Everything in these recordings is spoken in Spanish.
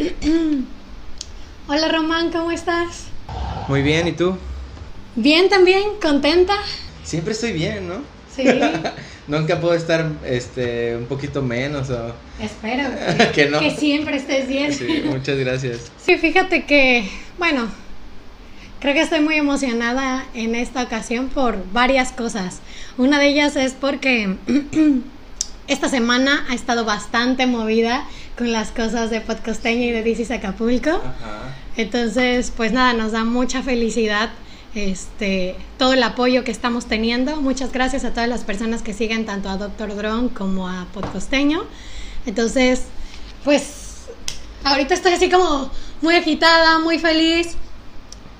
Hola Román, ¿cómo estás? Muy bien, ¿y tú? Bien también, contenta. Siempre estoy bien, ¿no? Sí. Nunca puedo estar este un poquito menos o Espero que, Que no. que siempre estés bien. Sí, muchas gracias. Sí, fíjate que, bueno, creo que estoy muy emocionada en esta ocasión por varias cosas. Una de ellas es porque esta semana ha estado bastante movida con las cosas de Podcosteña y de Dicis Acapulco. Ajá. Entonces, pues nada, nos da mucha felicidad este todo el apoyo que estamos teniendo. Muchas gracias a todas las personas que siguen tanto a Doctor Drone como a Podcosteño. Entonces, pues ahorita estoy así como muy agitada, muy feliz.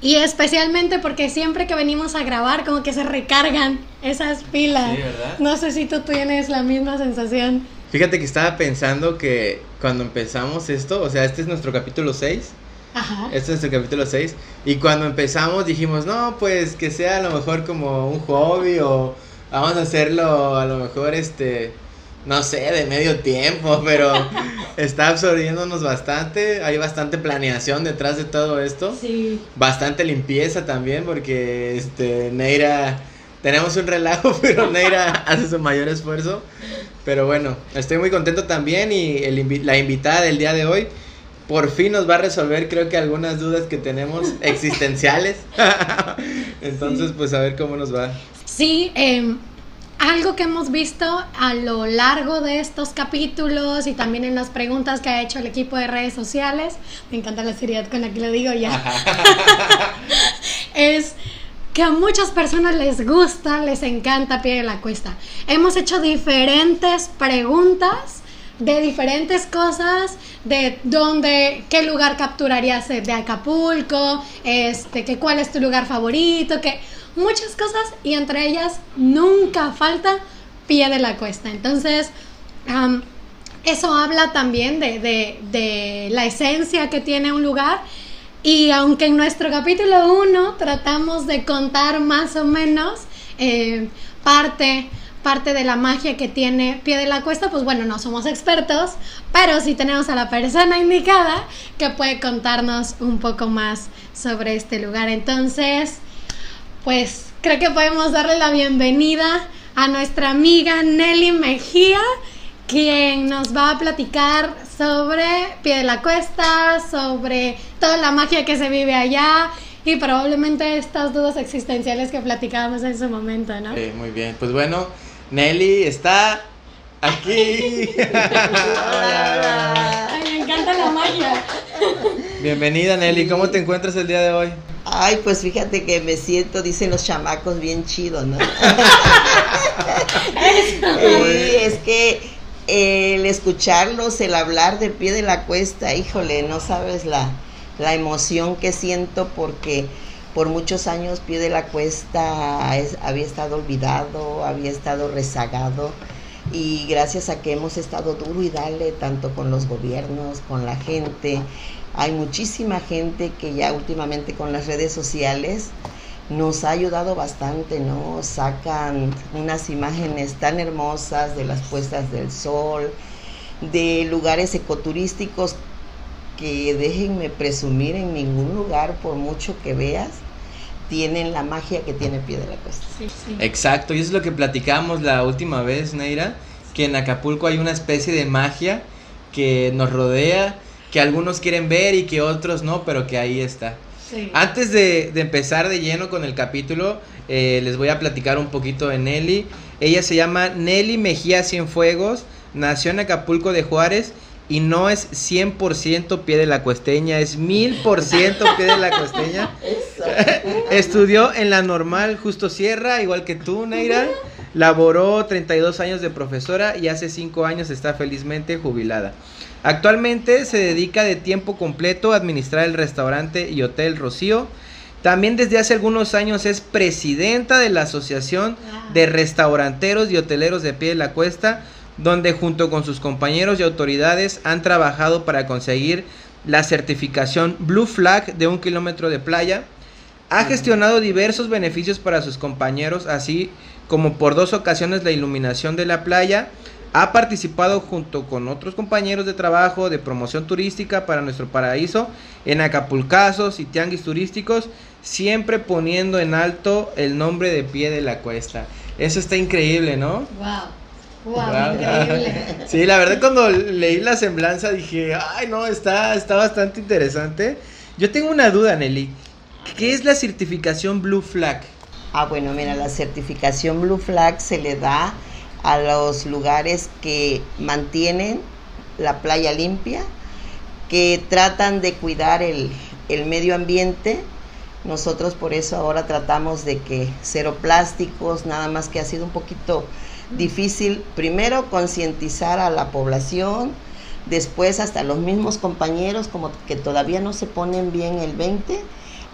Y especialmente porque siempre que venimos a grabar como que se recargan esas pilas. Sí, ¿verdad? No sé si tú tienes la misma sensación. Fíjate que estaba pensando que cuando empezamos esto, o sea, este es nuestro capítulo 6. Ajá. Este es nuestro capítulo 6. Y cuando empezamos dijimos, no, pues que sea a lo mejor como un hobby o vamos a hacerlo a lo mejor este, no sé, de medio tiempo, pero está absorbiéndonos bastante. Hay bastante planeación detrás de todo esto. Sí. Bastante limpieza también porque este, Neira, tenemos un relajo, pero Neira hace su mayor esfuerzo. Pero bueno, estoy muy contento también y el invi- la invitada del día de hoy por fin nos va a resolver creo que algunas dudas que tenemos existenciales. Entonces, pues a ver cómo nos va. Sí, eh, algo que hemos visto a lo largo de estos capítulos y también en las preguntas que ha hecho el equipo de redes sociales, me encanta la seriedad con la que lo digo ya, es que a muchas personas les gusta, les encanta Pie de la Cuesta. Hemos hecho diferentes preguntas de diferentes cosas, de dónde, qué lugar capturarías de Acapulco, este, que cuál es tu lugar favorito, que muchas cosas y entre ellas nunca falta Pie de la Cuesta. Entonces, eso habla también de, de- de la esencia que tiene un lugar. Y aunque en nuestro capítulo 1 tratamos de contar más o menos eh, parte, parte de la magia que tiene Pie de la Cuesta, pues bueno, no somos expertos, pero sí tenemos a la persona indicada que puede contarnos un poco más sobre este lugar. Entonces, pues creo que podemos darle la bienvenida a nuestra amiga Nelly Mejía, quien nos va a platicar sobre Pie de la Cuesta, sobre toda la magia que se vive allá y probablemente estas dudas existenciales que platicábamos en su momento, ¿no? Eh, muy bien, pues bueno, Nelly está aquí. Hola. Ay, me encanta la magia. Bienvenida Nelly, ¿cómo te encuentras el día de hoy? Ay, pues fíjate que me siento, dicen los chamacos, bien chido, ¿no? Sí, es que el escucharlos, el hablar de pie de la cuesta, híjole, no sabes la, la emoción que siento porque por muchos años pie de la cuesta es- había estado olvidado, había estado rezagado. Y gracias a que hemos estado duro y dale tanto con los gobiernos, con la gente, hay muchísima gente que ya últimamente con las redes sociales nos ha ayudado bastante, ¿no? Sacan unas imágenes tan hermosas de las puestas del sol, de lugares ecoturísticos que déjenme presumir en ningún lugar, por mucho que veas, tienen la magia que tiene Pie de la Cuesta. Sí, sí. Exacto, y eso es lo que platicamos la última vez, Neira, que en Acapulco hay una especie de magia que nos rodea, que algunos quieren ver y que otros no, pero que ahí está. Sí. Antes de, de empezar de lleno con el capítulo, eh, les voy a platicar un poquito de Nelly. Ella se llama Nelly Mejía Cienfuegos, nació en Acapulco de Juárez y no es 100% pie de la cuesteña, es 1000% pie de la cuesteña. Estudió en la normal Justo Sierra, igual que tú, Neira. Laboró 32 años de profesora y hace 5 años está felizmente jubilada. Actualmente se dedica de tiempo completo a administrar el restaurante y hotel Rocío. También desde hace algunos años es presidenta de la Asociación de Restauranteros y Hoteleros de Pie de la Cuesta, donde junto con sus compañeros y autoridades han trabajado para conseguir la certificación Blue Flag de un kilómetro de playa. Ha gestionado diversos beneficios para sus compañeros, así como por dos ocasiones la iluminación de la playa. Ha participado junto con otros compañeros de trabajo de promoción turística para nuestro paraíso en Acapulcazos y tianguis turísticos, siempre poniendo en alto el nombre de pie de la cuesta. Eso está increíble, ¿no? Wow. Wow, increíble. Sí, la verdad cuando leí la semblanza dije, ay no, está, está bastante interesante. Yo tengo una duda, Nelly. ¿Qué es la certificación Blue Flag? Ah, bueno, mira, la certificación Blue Flag se le da a los lugares que mantienen la playa limpia, que tratan de cuidar el, el medio ambiente. Nosotros por eso ahora tratamos de que cero plásticos, nada más que ha sido un poquito difícil, primero concientizar a la población, después hasta los mismos compañeros como que todavía no se ponen bien el 20.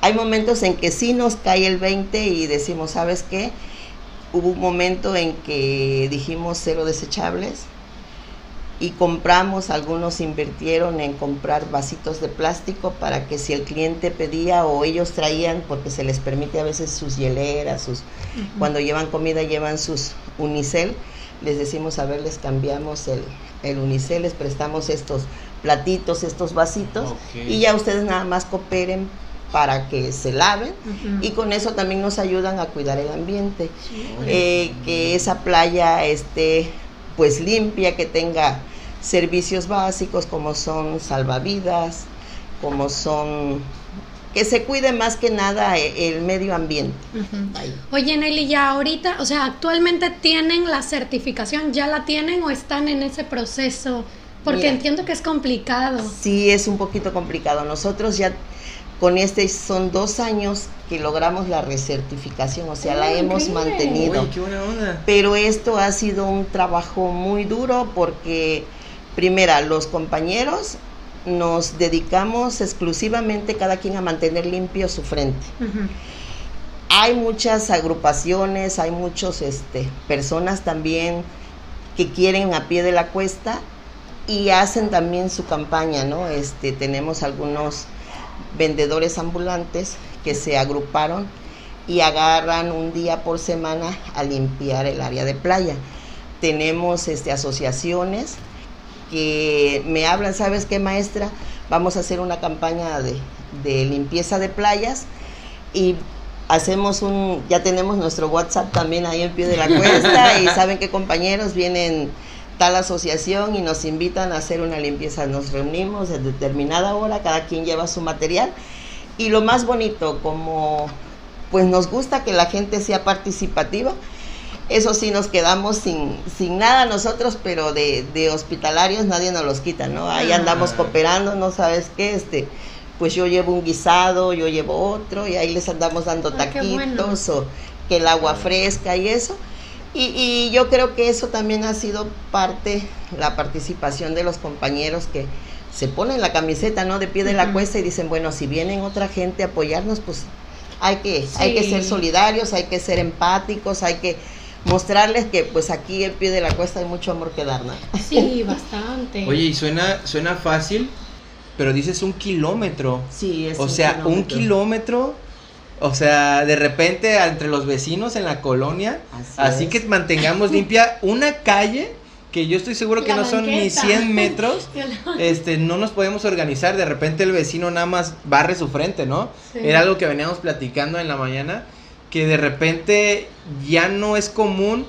Hay momentos en que sí nos cae el 20 y decimos, ¿sabes qué? Hubo un momento en que dijimos cero desechables y compramos, algunos invirtieron en comprar vasitos de plástico para que si el cliente pedía o ellos traían, porque se les permite a veces sus hieleras, sus, cuando llevan comida llevan sus unicel, les decimos, a ver, les cambiamos el, el unicel, les prestamos estos platitos, estos vasitos y ya ustedes nada más cooperen para que se laven y con eso también nos ayudan a cuidar el ambiente, Eh, que esa playa esté pues limpia, que tenga servicios básicos como son salvavidas, como son que se cuide más que nada e- el medio ambiente. Oye, Nelly, ya ahorita, o sea, actualmente tienen la certificación, ¿ya la tienen o están en ese proceso? Porque Mira. entiendo que es complicado. Sí, es un poquito complicado. Nosotros ya con este son dos años que logramos la recertificación, o sea, la Ah, hemos mantenido. Uy, qué buena onda. Pero esto ha sido un trabajo muy duro porque, primera, los compañeros nos dedicamos exclusivamente cada quien a mantener limpio su frente. Hay muchas agrupaciones, hay muchos este, personas también que quieren a pie de la cuesta y hacen también su campaña, ¿no? Este, tenemos algunos vendedores ambulantes que se agruparon y agarran un día por semana a limpiar el área de playa. Tenemos este, asociaciones que me hablan, ¿sabes qué, maestra? Vamos a hacer una campaña de, de limpieza de playas y hacemos un, ya tenemos nuestro WhatsApp también ahí en pie de la cuesta y saben que compañeros vienen tal asociación y nos invitan a hacer una limpieza. Nos reunimos en determinada hora, cada quien lleva su material y lo más bonito, como pues nos gusta que la gente sea participativa, eso sí nos quedamos sin, sin nada nosotros, pero de, de hospitalarios nadie nos los quita, ¿no? Ahí Ah. andamos cooperando, ¿no sabes qué? Este, pues yo llevo un guisado, yo llevo otro, y ahí les andamos dando Ah, qué bueno. taquitos o que el agua fresca y eso. Y, y yo creo que eso también ha sido parte, la participación de los compañeros que se ponen la camiseta, ¿no? De pie de la cuesta y dicen, bueno, si vienen otra gente a apoyarnos, pues hay que, hay que ser solidarios, hay que ser empáticos, hay que mostrarles que pues aquí en pie de la cuesta hay mucho amor que dar, ¿no? Sí, bastante. Oye, y suena, suena fácil, pero dices un kilómetro. Sí, es O sea, un kilómetro. O sea, de repente entre los vecinos en la colonia. Así Así, es. que mantengamos limpia una calle que yo estoy seguro que La no son ni banqueta. 100 metros. Este, no nos podemos organizar. De repente el vecino nada más barre su frente, ¿no? Sí. Era algo que veníamos platicando en la mañana. Que de repente ya no es común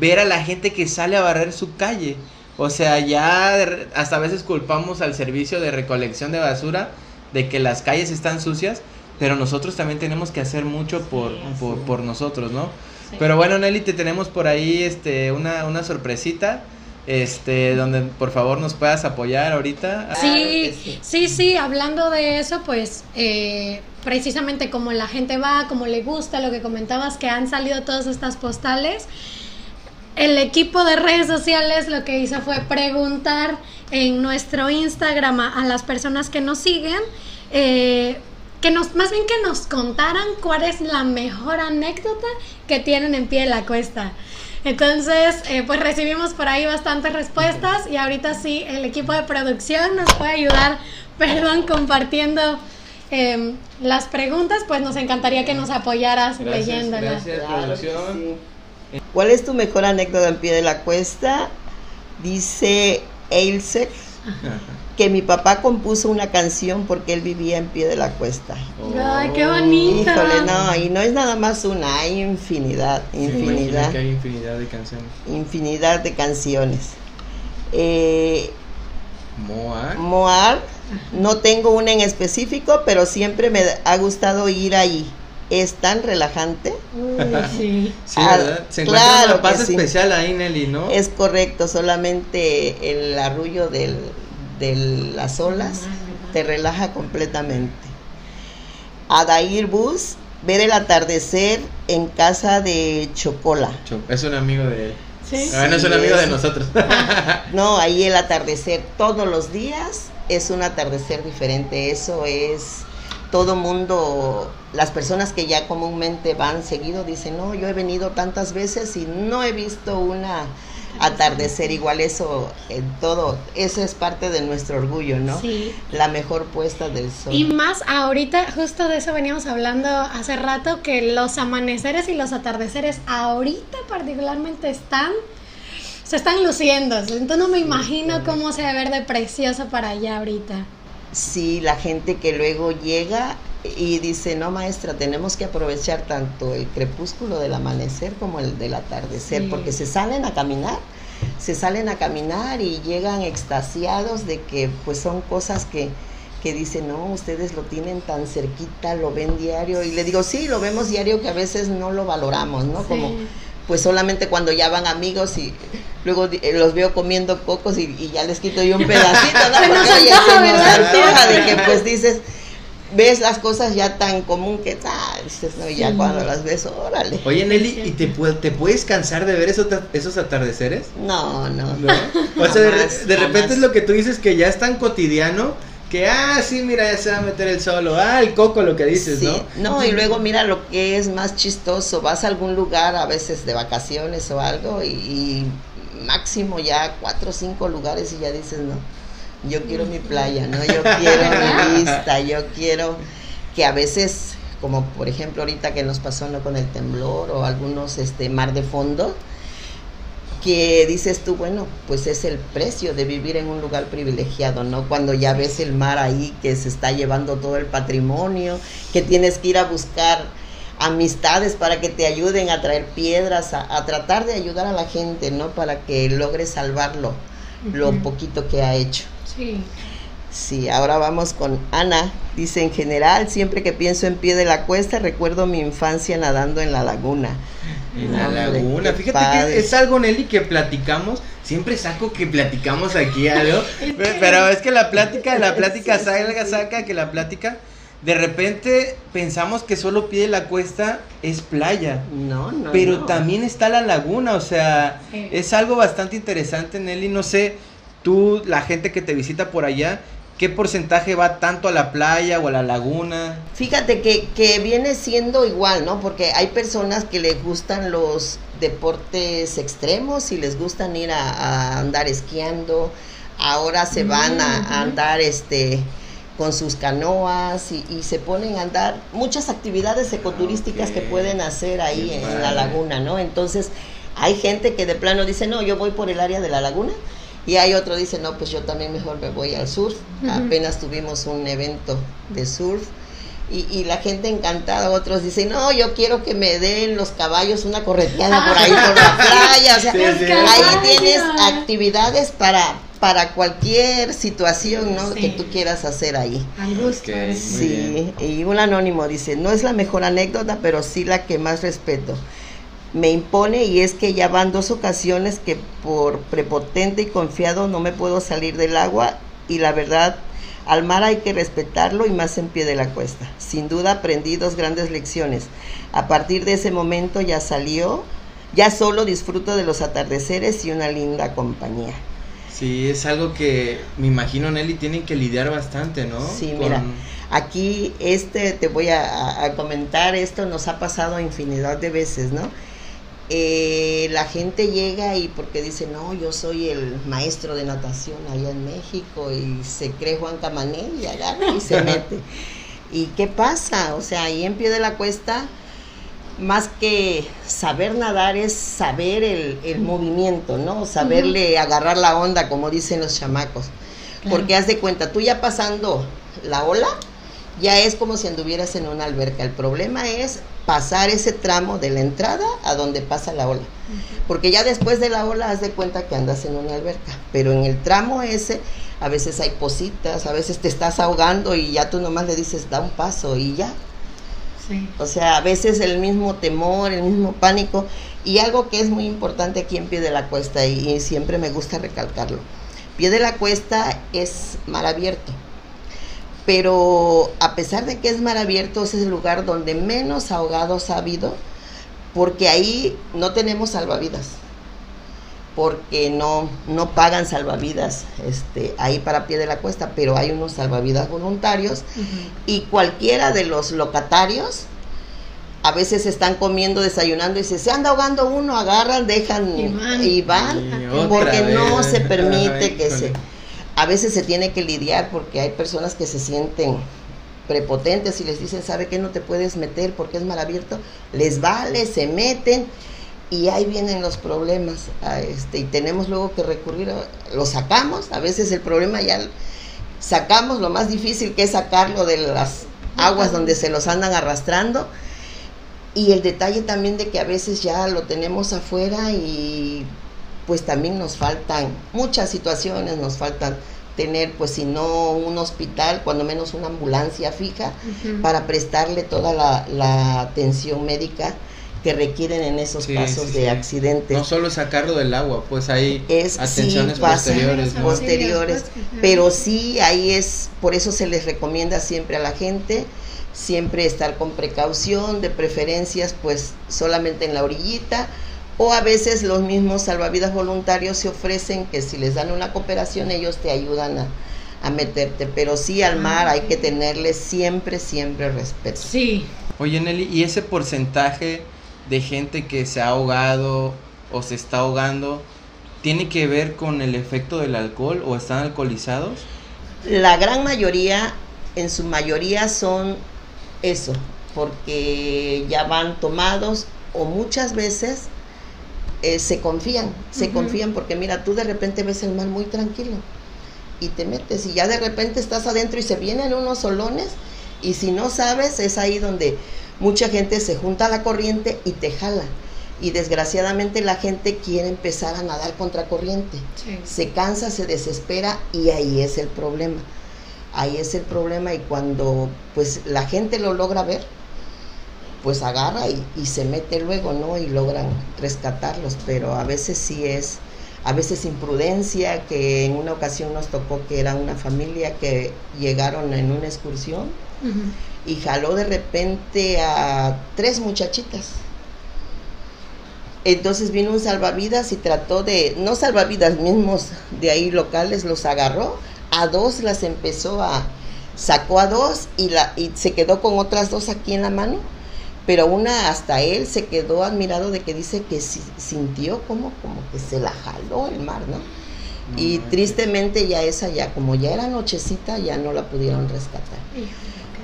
ver a la gente que sale a barrer su calle. O sea, ya de hasta a veces culpamos al servicio de recolección de basura de que las calles están sucias, pero nosotros también tenemos que hacer mucho por, por, por nosotros, ¿no? Sí. Pero bueno, Nelly, te tenemos por ahí este, una, una sorpresita, este, donde por favor nos puedas apoyar ahorita. Sí, que sí. sí, sí, hablando de eso, pues eh, precisamente como la gente va, como le gusta, lo que comentabas, que han salido todas estas postales, el equipo de redes sociales lo que hizo fue preguntar en nuestro Instagram a, a las personas que nos siguen, eh, que nos, más bien que nos contaran cuál es la mejor anécdota que tienen en pie de la cuesta. Entonces, eh, pues recibimos por ahí bastantes respuestas y ahorita sí, el equipo de producción nos puede ayudar, perdón, compartiendo eh, las preguntas, pues nos encantaría que nos apoyaras Gracias, leyéndolas. gracias. Producción. sí. ¿Cuál es tu mejor anécdota en pie de la cuesta? Dice Eilsek que mi papá compuso una canción porque él vivía en pie de la cuesta. Ay, qué bonita. Híjole, no, y no es nada más una, hay infinidad, infinidad. que hay infinidad de canciones. Infinidad de canciones. Eh, Moar. Moar, no tengo una en específico, pero siempre me ha gustado ir ahí. Es tan relajante. Uy, sí. Sí, Ah, ¿verdad? Se encuentra claro una paz sí. especial ahí, Nelly, ¿no? Es correcto, solamente el arrullo del, de las olas te relaja completamente. Adair Bus, ver el atardecer en casa de Chocola. Cho- Es un amigo de él. Sí. Ah, no es un amigo de nosotros. No, ahí el atardecer todos los días es un atardecer diferente. Eso es todo mundo, las personas que ya comúnmente van seguido dicen, no, yo he venido tantas veces y no he visto una atardecer igual eso en todo, eso es parte de nuestro orgullo, ¿no? Sí. La mejor puesta del sol. Y más ahorita, justo de eso veníamos hablando hace rato, que los amaneceres y los atardeceres ahorita particularmente están, se están luciendo. Entonces no me imagino cómo se debe ver de precioso para allá ahorita. Sí, la gente que luego llega y dice, no maestra, tenemos que aprovechar tanto el crepúsculo del amanecer como el del atardecer, Sí. porque se salen a caminar, se salen a caminar y llegan extasiados de que pues son cosas que, que dicen, no, ustedes lo tienen tan cerquita, lo ven diario, y le digo, sí, lo vemos diario que a veces no lo valoramos, ¿no? Sí. Como pues solamente cuando ya van amigos y luego eh, los veo comiendo cocos y, y ya les quito yo un pedacito, ¿no? Porque, se nos antoja de que pues dices, ves las cosas ya tan común que ah, dices, no, y ya Sí. cuando las ves, órale. Oye, Nelly. ¿y te, te puedes cansar de ver esos, esos atardeceres? No, no. ¿No? O sea, de, Jamás, de repente es lo que tú dices que ya es tan cotidiano que, ah, sí, mira, ya se va a meter el sol, o, ah, el coco, lo que dices, Sí, ¿no? no, y luego mira lo que es más chistoso, vas a algún lugar a veces de vacaciones o algo y, y máximo ya cuatro o cinco lugares y ya dices, no, yo quiero mi playa, ¿no? Yo quiero mi vista, yo quiero que a veces, como por ejemplo ahorita que nos pasó ¿no? con el temblor o algunos este mar de fondo, que dices tú, bueno, pues es el precio de vivir en un lugar privilegiado, ¿no? Cuando ya ves el mar ahí que se está llevando todo el patrimonio, que tienes que ir a buscar amistades para que te ayuden a traer piedras, a, a tratar de ayudar a la gente, ¿no? Para que logre salvarlo, lo poquito que ha hecho. Sí. Sí, ahora vamos con Ana. Dice, en general, siempre que pienso en pie de la cuesta, recuerdo mi infancia nadando en la laguna. En la Hombre, laguna. Fíjate padre. que es algo, Nelly, que platicamos. Siempre saco que platicamos aquí algo. pe- pero es que la plática, la plática salga, saca que la plática. De repente pensamos que solo pie de la cuesta es playa. No, no. Pero no. también está la laguna, o sea, Sí. es algo bastante interesante, Nelly. No sé, tú, la gente que te visita por allá, ¿qué porcentaje va tanto a la playa o a la laguna? Fíjate que, que viene siendo igual, ¿no? Porque hay personas que les gustan los deportes extremos y les gustan ir a, a andar esquiando. Ahora se van a, andar este con sus canoas y, y se ponen a andar muchas actividades ecoturísticas que pueden hacer ahí Qué en padre. la laguna, ¿no? Entonces hay gente que de plano dice, no, yo voy por el área de la laguna. Y hay otro dice, no, pues yo también mejor me voy al surf. Apenas tuvimos un evento de surf y, y la gente encantada, otros dicen, no, yo quiero que me den los caballos una correteada por ahí por la playa. O sea, Sí, sí. ahí tienes actividades para, para cualquier situación ¿no? Sí. que tú quieras hacer ahí. Al gusto. Ok. ¿eh? Sí, y un anónimo dice, no es la mejor anécdota, pero sí la que más respeto. Me impone y es que ya van dos ocasiones que por prepotente y confiado no me puedo salir del agua y la verdad, al mar hay que respetarlo y más en pie de la cuesta. Sin duda aprendí dos grandes lecciones. A partir de ese momento ya salió, ya solo disfruto de los atardeceres y una linda compañía. Sí, es algo que me imagino, Nelly, tienen que lidiar bastante, ¿no? Sí, Con- mira. Aquí, este, te voy a, a- a comentar, esto nos ha pasado infinidad de veces, ¿no? Eh, la gente llega y porque dice, no, yo soy el maestro de natación allá en México y se cree Juan Camané y agarra y se mete. ¿Y qué pasa? O sea, ahí en pie de la cuesta más que saber nadar es saber el, el movimiento, ¿no? Saberle agarrar la onda, como dicen los chamacos. Porque haz de cuenta, tú ya pasando la ola, ya es como si anduvieras en una alberca. El problema es pasar ese tramo de la entrada a donde pasa la ola. Porque ya después de la ola haz de cuenta que andas en una alberca. Pero en el tramo ese a veces hay cositas, a veces te estás ahogando y ya tú nomás le dices da un paso y ya. O sea, a veces el mismo temor, el mismo pánico y algo que es muy importante aquí en pie de la cuesta y siempre me gusta recalcarlo. Pie de la cuesta es mar abierto pero a pesar de que es mar abierto, es el lugar donde menos ahogados ha habido, porque ahí no tenemos salvavidas, porque no, no pagan salvavidas este, ahí para pie de la cuesta, pero hay unos salvavidas voluntarios y cualquiera de los locatarios a veces están comiendo, desayunando y se, se anda ahogando uno, agarran, dejan y van, porque no se permite que se a veces se tiene que lidiar porque hay personas que se sienten prepotentes y les dicen, ¿sabe qué? No te puedes meter porque es mal abierto. Les vale, se meten y ahí vienen los problemas. este, y tenemos luego que recurrir, lo sacamos, a veces el problema ya sacamos, lo más difícil que es sacarlo de las aguas donde se los andan arrastrando. Y el detalle también de que a veces ya lo tenemos afuera y pues también nos faltan muchas situaciones, nos faltan tener, pues si no un hospital, cuando menos una ambulancia fija para prestarle toda la, atención médica que requieren en esos casos de accidente. No solo sacarlo del agua, pues hay atenciones posteriores. Posteriores, pero sí ahí es, por eso se les recomienda siempre a la gente, siempre estar con precaución, de preferencias pues solamente en la orillita, o a veces los mismos salvavidas voluntarios se ofrecen que si les dan una cooperación ellos te ayudan a, meterte, pero sí al mar hay que tenerle siempre, siempre respeto. Sí. Oye Nelly, ¿y ese porcentaje de gente que se ha ahogado o se está ahogando tiene que ver con el efecto del alcohol o están alcoholizados? La gran mayoría, en su mayoría son eso, porque ya van tomados o muchas veces eh, se confían, se confían porque mira, tú de repente ves el mar muy tranquilo y te metes y ya de repente estás adentro y se vienen unos solones y si no sabes es ahí donde mucha gente se junta a la corriente y te jala y desgraciadamente la gente quiere empezar a nadar contra corriente. Se cansa, se desespera y ahí es el problema. Ahí es el problema y cuando pues la gente lo logra ver, pues agarra y, se mete luego, ¿no? Y logran rescatarlos, pero a veces sí es, a veces imprudencia, que en una ocasión nos tocó que era una familia que llegaron en una excursión y jaló de repente a tres muchachitas. Entonces vino un salvavidas y trató de, no salvavidas mismos de ahí locales, los agarró, a dos las empezó a, sacó a dos y, la, y se quedó con otras dos aquí en la mano pero una hasta él se quedó admirado de que dice que sintió como, como que se la jaló el mar, ¿no? y tristemente ya esa ya, como ya era nochecita, ya no la pudieron rescatar.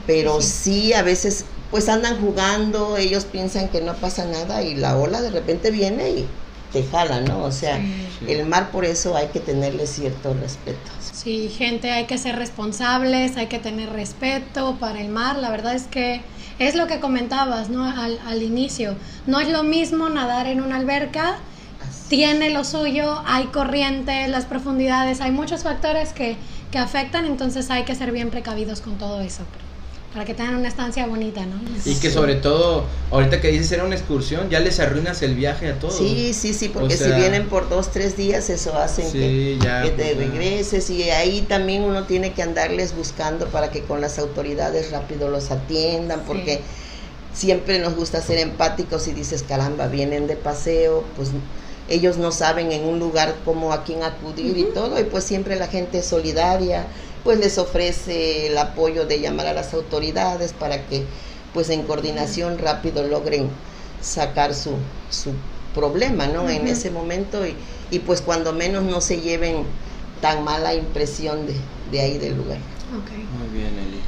Pero sí, a veces pues andan jugando, ellos piensan que no pasa nada y la ola de repente viene y te jala, ¿no? O sea, el mar por eso hay que tenerle cierto respeto. Sí, gente, hay que ser responsables, hay que tener respeto para el mar. La verdad es que es lo que comentabas, ¿no? Al, al inicio. No es lo mismo nadar en una alberca, tiene lo suyo, hay corriente, las profundidades, hay muchos factores que, que afectan, entonces hay que ser bien precavidos con todo eso para que tengan una estancia bonita, ¿no? Y que sobre todo, ahorita que dices era una excursión, ya les arruinas el viaje a todos. Sí, sí, sí, porque si vienen por dos, tres días, eso hacen que, te pues, regreses. Y ahí también uno tiene que andarles buscando para que con las autoridades rápido los atiendan, porque siempre nos gusta ser empáticos y dices, caramba, vienen de paseo, pues ellos no saben en un lugar cómo a quién acudir y todo, y pues siempre la gente es solidaria pues les ofrece el apoyo de llamar a las autoridades para que pues en coordinación rápido logren sacar su, su problema, ¿no? En ese momento y, y, pues cuando menos no se lleven tan mala impresión de, de ahí del lugar. Muy bien, Eli.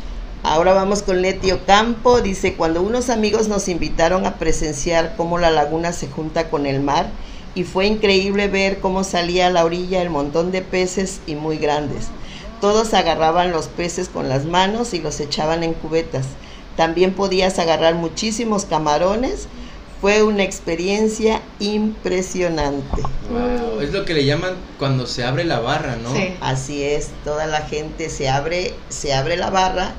Ahora vamos con Leti Ocampo. Dice, cuando unos amigos nos invitaron a presenciar cómo la laguna se junta con el mar y fue increíble ver cómo salía a la orilla el montón de peces y muy grandes. Todos agarraban los peces con las manos y los echaban en cubetas. También podías agarrar muchísimos camarones. Fue una experiencia impresionante. Wow, Es lo que le llaman cuando se abre la barra, ¿no? Sí. Así es, toda la gente se abre, se abre la barra,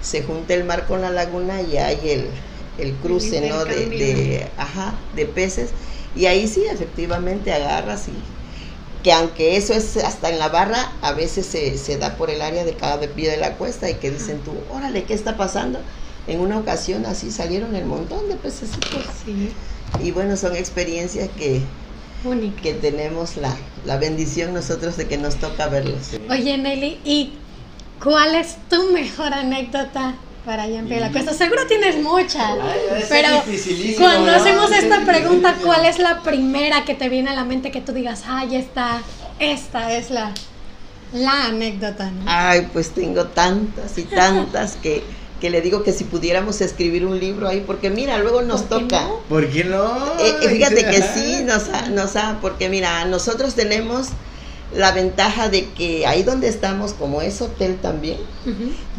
se junta el mar con la laguna y hay el, el cruce, El ¿no? De, de, ajá, de peces. Y ahí sí, efectivamente agarras y que aunque eso es hasta en la barra, a veces se, se da por el área de cada pie de la cuesta y que dicen tú, órale, ¿qué está pasando? En una ocasión así salieron el montón de pececitos. Sí, Y bueno, son experiencias que, única. que tenemos la, la bendición nosotros de que nos toca verlos. Oye, Nelly, ¿y cuál es tu mejor anécdota para allá en Pie de la Cuesta? Seguro tienes muchas, Ay, pero cuando hacemos esta pregunta. ¿cuál es la primera que te viene a la mente que tú digas, ay, esta, esta es la, la anécdota, ¿no? Ay, pues tengo tantas y tantas que, que le digo que si pudiéramos escribir un libro ahí, porque mira, luego nos ¿Por qué toca. no? ¿Por qué no? Eh, eh, fíjate que sí, nos ha, nos ha- porque mira, nosotros tenemos la ventaja de que ahí donde estamos, como es hotel también,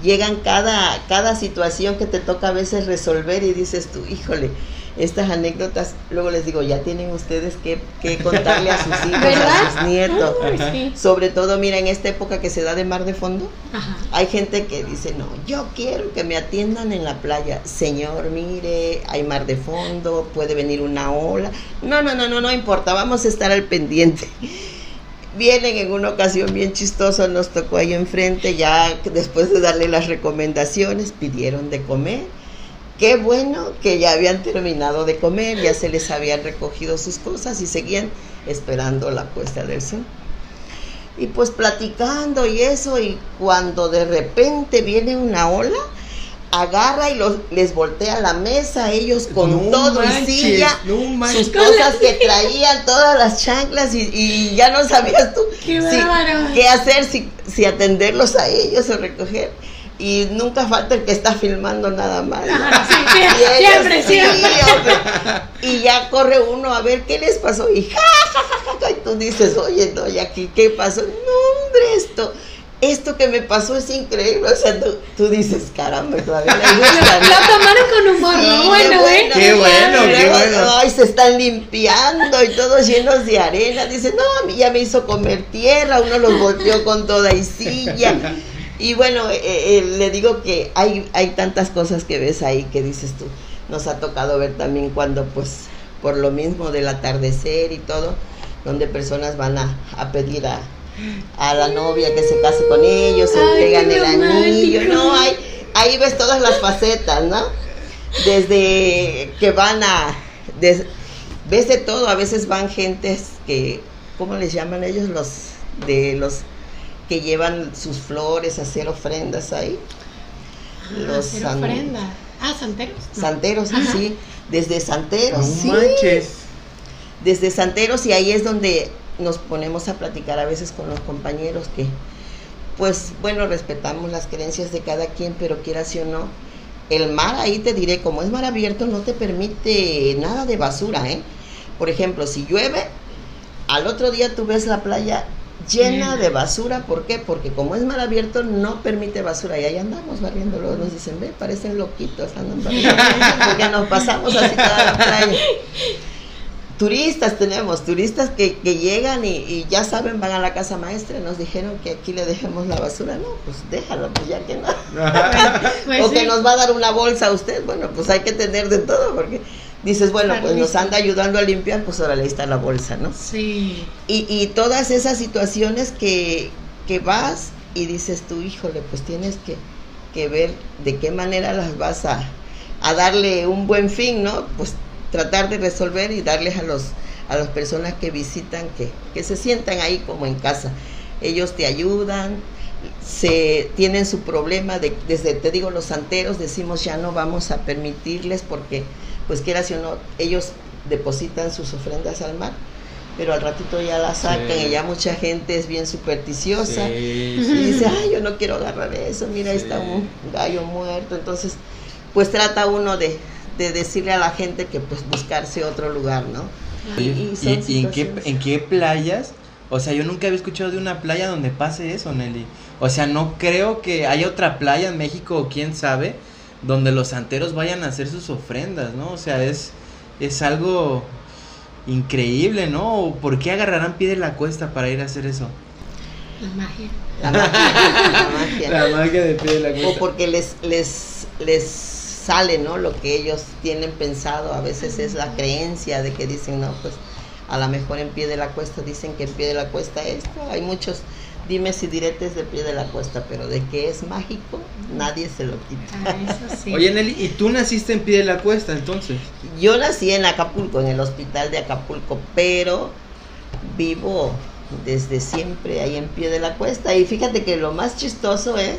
llegan cada, cada situación que te toca a veces resolver y dices tú, híjole, estas anécdotas, luego les digo, ya tienen ustedes que, que contarle a sus hijos, a sus nietos. Uy, sí. Sobre todo, mira, en esta época que se da de mar de fondo, Ajá. hay gente que dice, no, yo quiero que me atiendan en la playa. Señor, mire, hay mar de fondo, puede venir una ola. No, no, no, no, no importa, vamos a estar al pendiente. Vienen en una ocasión bien chistosa, nos tocó ahí enfrente, ya después de darle las recomendaciones, pidieron de comer. Qué bueno que ya habían terminado de comer, ya se les habían recogido sus cosas y seguían esperando la puesta del sol. Y pues platicando y eso, y cuando de repente viene una ola, agarra y los, les voltea la mesa, ellos con No todo manches, y silla, no sus cosas que traían, todas las chanclas, y, y ya no sabías tú ¡Qué si- bárbaro! qué hacer, si, si atenderlos a ellos o recoger. Y nunca falta el que está filmando nada más. ¿no? Sí, Y ellos, siempre, sí, siempre. hombre. Y ya corre uno a ver qué les pasó. Y ja, ja, ja, ja, ja, y tú dices, oye, no, y aquí, ¿qué pasó? No, hombre, esto, esto que me pasó es increíble. O sea, tú, tú dices, caramba, todavía le gusta, ¿no? Lo tomaron con humor, Sí, ¿no? qué Bueno, ¿eh? Qué bueno, qué bueno. Ay, se están limpiando y todos llenos de arena. Dice, no, a mí ya me hizo comer tierra, uno los volteó con toda y silla. Y bueno, eh, eh, le digo que hay, hay tantas cosas que ves ahí que dices tú. Nos ha tocado ver también cuando, pues, por lo mismo del atardecer y todo, donde personas van a, a pedir a, a la novia que se case con ellos, se entregan el anillo. No, hay, ahí ves todas las facetas, ¿no? Desde que van a... des- ves de todo, a veces van gentes que, ¿cómo les llaman ellos? Los de los que llevan sus flores a hacer ofrendas ahí. Los Hacer san- ofrenda. Ah, santeros. No. santeros, Ajá. sí. Desde santeros, No sí. manches. Desde santeros y ahí es donde nos ponemos a platicar a veces con los compañeros que, pues bueno, respetamos las creencias de cada quien, pero quieras o no, el mar ahí te diré, como es mar abierto, no te permite nada de basura, ¿eh? Por ejemplo, si llueve, al otro día tú ves la playa llena Llena. de basura, ¿por qué? Porque como es mar abierto no permite basura y ahí andamos barriendo, luego nos dicen, ve, parecen loquitos, andan barriendo", porque nos pasamos así toda la playa. Turistas tenemos, turistas que, que llegan y, y ya saben, van a la casa maestra, nos dijeron que aquí le dejemos la basura, no, pues déjalo, pues ya que no. Pues o que nos va a dar una bolsa a usted, bueno, pues hay que tener de todo, porque dices, bueno, pues nos anda ayudando a limpiar, pues ahora le está la bolsa, ¿no? Sí. Y, y todas esas situaciones que, que vas y dices tú, híjole, pues tienes que, que ver de qué manera las vas a, a darle un buen fin, ¿no? Pues tratar de resolver y darles a los a las personas que visitan que, que se sientan ahí como en casa. Ellos te ayudan, se tienen su problema de desde te digo los santeros decimos ya no vamos a permitirles porque pues quieras o no ellos depositan sus ofrendas al mar pero al ratito ya la sacan Sí. y ya mucha gente es bien supersticiosa. Sí, Y dice, ay, yo no quiero agarrar eso, mira, ahí está un gallo muerto. Entonces, pues trata uno de, de decirle a la gente que pues buscarse otro lugar, ¿no? Y son ¿y, y en, qué, en qué playas? O sea, yo nunca había escuchado de una playa donde pase eso, Nelly. O sea, no creo que haya otra playa en México, o quién sabe, donde los santeros vayan a hacer sus ofrendas, ¿no? O sea, es, es algo increíble, ¿no? ¿Por qué agarrarán pie de la cuesta para ir a hacer eso? La magia. La magia, la magia. La magia de pie de la O cuesta. porque les, les, les sale, ¿no? Lo que ellos tienen pensado, a veces es la creencia de que dicen, no, pues a lo mejor en pie de la cuesta dicen que en pie de la cuesta esto, hay muchos dimes y diretes de pie de la cuesta, pero de que es mágico, nadie se lo quita. Ah, eso sí. Oye, Nelly, ¿y tú naciste en pie de la cuesta entonces? Yo nací en Acapulco, en el hospital de Acapulco, pero vivo desde siempre ahí en pie de la cuesta. Y fíjate que lo más chistoso es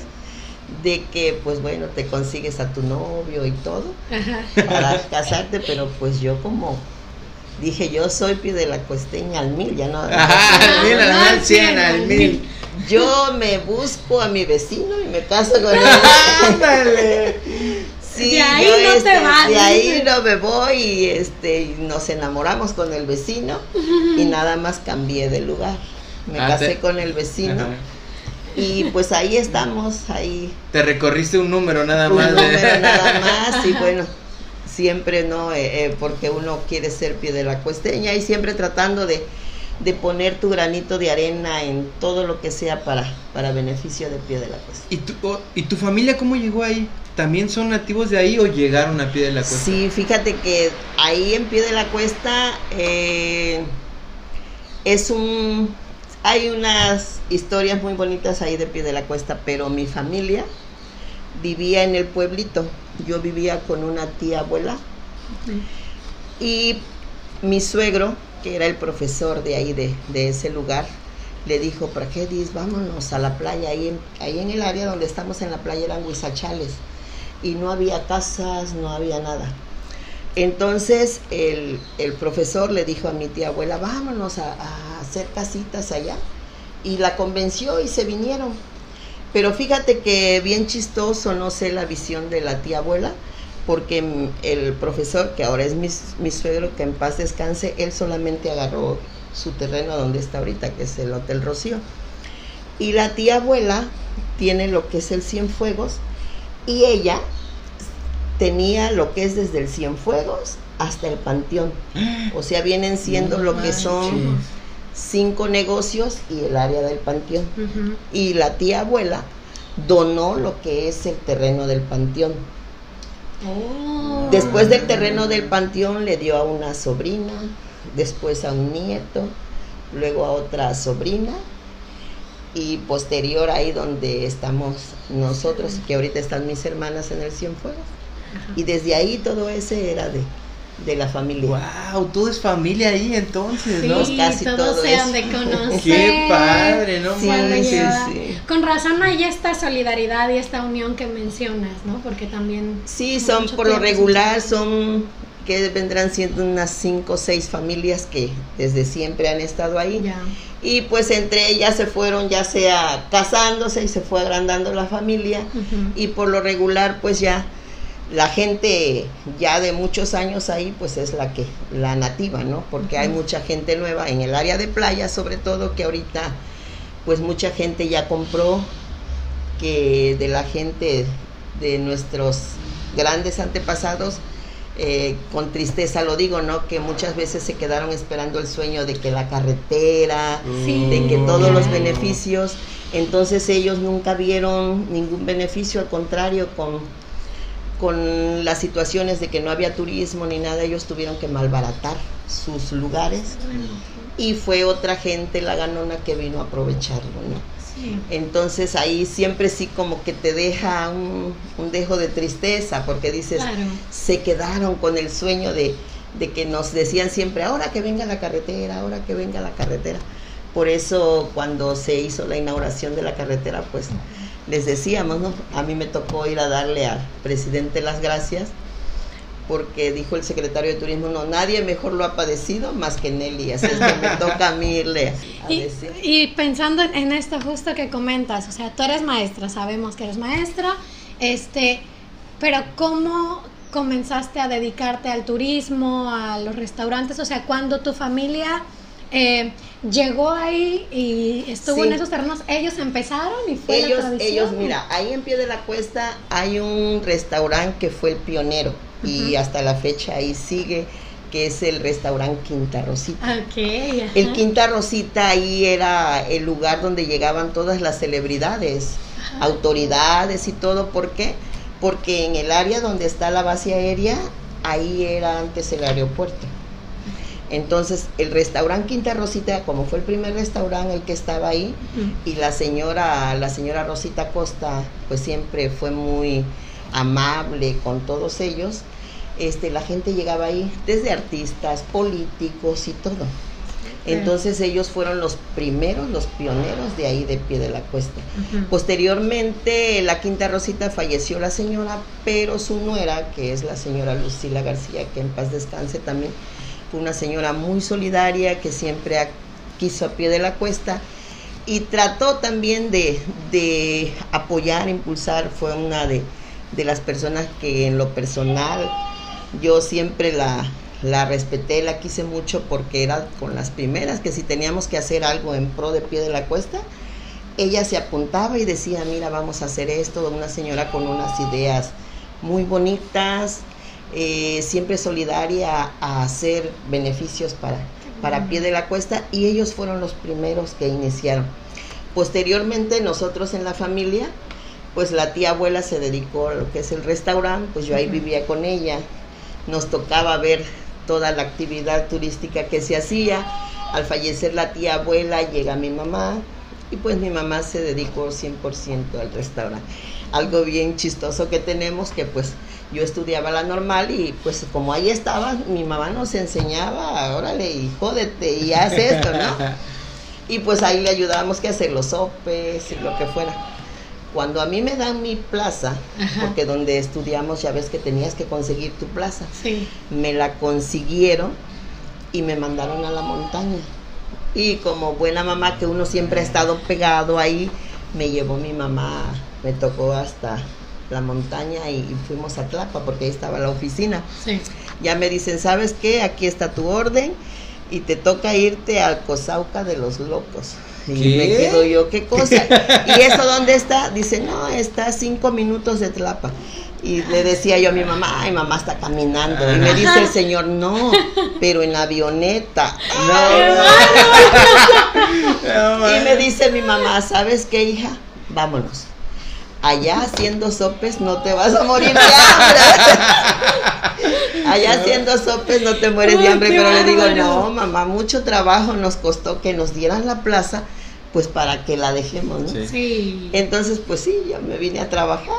de que, pues bueno, te consigues a tu novio y todo Ajá. para casarte, pero pues yo como dije, yo soy pie de la cuesteña al mil, ya no. Ajá, al mil, al cien, al mil. Yo me busco a mi vecino y me caso con él. ¡Ándale! Sí, De ahí yo, no te este, vas, De ahí no me voy y este y nos enamoramos con el vecino y nada más cambié de lugar. Me Ah, casé te- con el vecino Ajá. Y pues ahí estamos, ahí Te recorriste un número nada un más. de- número nada más y bueno, siempre no, Eh, eh, porque uno quiere ser pie de la cuesteña y siempre tratando de, de poner tu granito de arena en todo lo que sea para, para beneficio de pie de la cuesta. ¿Y tu, o- ¿Y tu familia cómo llegó ahí? ¿También son nativos de ahí o llegaron a pie de la cuesta? Sí, fíjate que ahí en pie de la cuesta eh, es un... Hay unas historias muy bonitas ahí de pie de la cuesta, pero mi familia vivía en el pueblito. Yo vivía con una tía abuela y mi suegro, que era el profesor de ahí, de, de ese lugar, le dijo, ¿para qué dices? Vámonos a la playa. Ahí en, ahí en el área donde estamos en la playa eran huizachales y no había casas, no había nada. Entonces el, el profesor le dijo a mi tía abuela, vámonos a, a hacer casitas allá. Y la convenció y se vinieron. Pero fíjate que bien chistoso, no sé la visión de la tía abuela, porque el profesor, que ahora es mi, mi suegro, que en paz descanse, él solamente agarró su terreno donde está ahorita, que es el Hotel Rocío. Y la tía abuela tiene lo que es el Cienfuegos, y ella tenía lo que es desde el Cienfuegos hasta el Panteón. O sea, vienen siendo No lo que son. Cinco negocios y el área del Panteón. Y la tía abuela donó lo que es el terreno del Panteón. Oh. Después del terreno del Panteón le dio a una sobrina, después a un nieto, luego a otra sobrina y posterior ahí donde estamos nosotros, que ahorita están mis hermanas en el Cienfuegos. Y desde ahí todo ese era de, de la familia. Wow, todo es familia ahí entonces, Sí, ¿no? casi todos todo se es. han de conocer. Qué padre, no Sí, sí. Con razón hay esta solidaridad y esta unión que mencionas, ¿no? Porque también... Sí, son por lo regular, son que vendrán siendo unas cinco o seis familias que desde siempre han estado ahí. Ya. Y pues entre ellas se fueron ya sea casándose y se fue agrandando la familia. Y por lo regular pues ya la gente ya de muchos años ahí pues es la que, la nativa, ¿no? Porque hay mucha gente nueva en el área de playa sobre todo que ahorita pues mucha gente ya compró que de la gente de nuestros grandes antepasados eh, con tristeza lo digo, ¿no? Que muchas veces se quedaron esperando el sueño de que la carretera, Sí. de que todos los Ya. beneficios, entonces ellos nunca vieron ningún beneficio, al contrario, con, con las situaciones de que no había turismo ni nada, ellos tuvieron que malbaratar sus lugares y fue otra gente, la ganona, que vino a aprovecharlo, ¿no? sí. Entonces ahí siempre sí como que te deja un, un dejo de tristeza, porque dices, Claro. se quedaron con el sueño de, de que nos decían siempre, ahora que venga la carretera, ahora que venga la carretera. Por eso cuando se hizo la inauguración de la carretera, pues les decíamos, ¿no? A mí me tocó ir a darle al presidente las gracias porque dijo el secretario de turismo, no, nadie mejor lo ha padecido más que Nelly, así es que me toca a mí irle a Y, decir. y pensando en, en esto justo que comentas, o sea, tú eres maestra, sabemos que eres maestra, este, pero ¿cómo comenzaste a dedicarte al turismo, a los restaurantes? O sea, cuando tu familia eh, llegó ahí y estuvo Sí. en esos terrenos, ellos empezaron y fue la Ellos, tradición. ellos, mira, ahí en pie de la cuesta hay un restaurante que fue el pionero y hasta la fecha ahí sigue, que es el restaurante Quinta Rosita. Ok, ajá. El Quinta Rosita ahí era el lugar donde llegaban todas las celebridades, Ajá. autoridades y todo. ¿Por qué? Porque en el área donde está la base aérea, ahí era antes el aeropuerto. Entonces, el restaurante Quinta Rosita, como fue el primer restaurante el que estaba ahí, y la señora, la señora Rosita Costa, pues siempre fue muy amable con todos ellos. Este, la gente llegaba ahí, desde artistas, políticos y todo. Entonces ellos fueron los primeros, los pioneros de ahí de pie de la cuesta. Posteriormente, la Quinta Rosita falleció la señora, pero su nuera, que es la señora Lucila García, que en paz descanse también, fue una señora muy solidaria que siempre quiso a pie de la cuesta y trató también de, de apoyar, impulsar, fue una de, de las personas que en lo personal yo siempre la, la respeté, la quise mucho porque era con las primeras que si teníamos que hacer algo en pro de pie de la cuesta, ella se apuntaba y decía, mira, vamos a hacer esto, una señora con unas ideas muy bonitas, eh, siempre solidaria a hacer beneficios para, para pie de la cuesta y ellos fueron los primeros que iniciaron. Posteriormente nosotros en la familia, pues la tía abuela se dedicó a lo que es el restaurante, pues yo ahí vivía con ella, nos tocaba ver toda la actividad turística que se hacía. Al fallecer la tía abuela llega mi mamá y pues mi mamá se dedicó 100% al restaurante. Algo bien chistoso que tenemos que pues yo estudiaba la normal y pues como ahí estaba, mi mamá nos enseñaba, órale y jódete y haz esto, ¿no? Y pues ahí le ayudábamos que hacer los sopes y lo que fuera. Cuando a mí me dan mi plaza, Ajá. porque donde estudiamos ya ves que tenías que conseguir tu plaza, Sí. me la consiguieron y me mandaron a la montaña. Y como buena mamá que uno siempre ha estado pegado ahí, me llevó mi mamá, me tocó hasta la montaña y, y fuimos a Tlapa porque ahí estaba la oficina. Sí. Ya me dicen, ¿sabes qué? Aquí está tu orden y te toca irte al Cosauca de los Locos. Y ¿Qué? me quedo yo, ¿qué cosa? ¿Y eso dónde está? Dice, no, está a cinco minutos de Tlapa. Y le decía yo a mi mamá, ay, mamá está caminando. Y me dice el señor, no, pero en la avioneta. No, Y me dice mi mamá, ¿sabes qué, hija? Vámonos. Allá haciendo sopes no te vas a morir de hambre. Allá haciendo sopes no te mueres de hambre. Pero le digo, no, mamá, mucho trabajo nos costó que nos dieran la plaza, pues para que la dejemos, ¿no? Sí. Sí. Entonces, pues sí, yo me vine a trabajar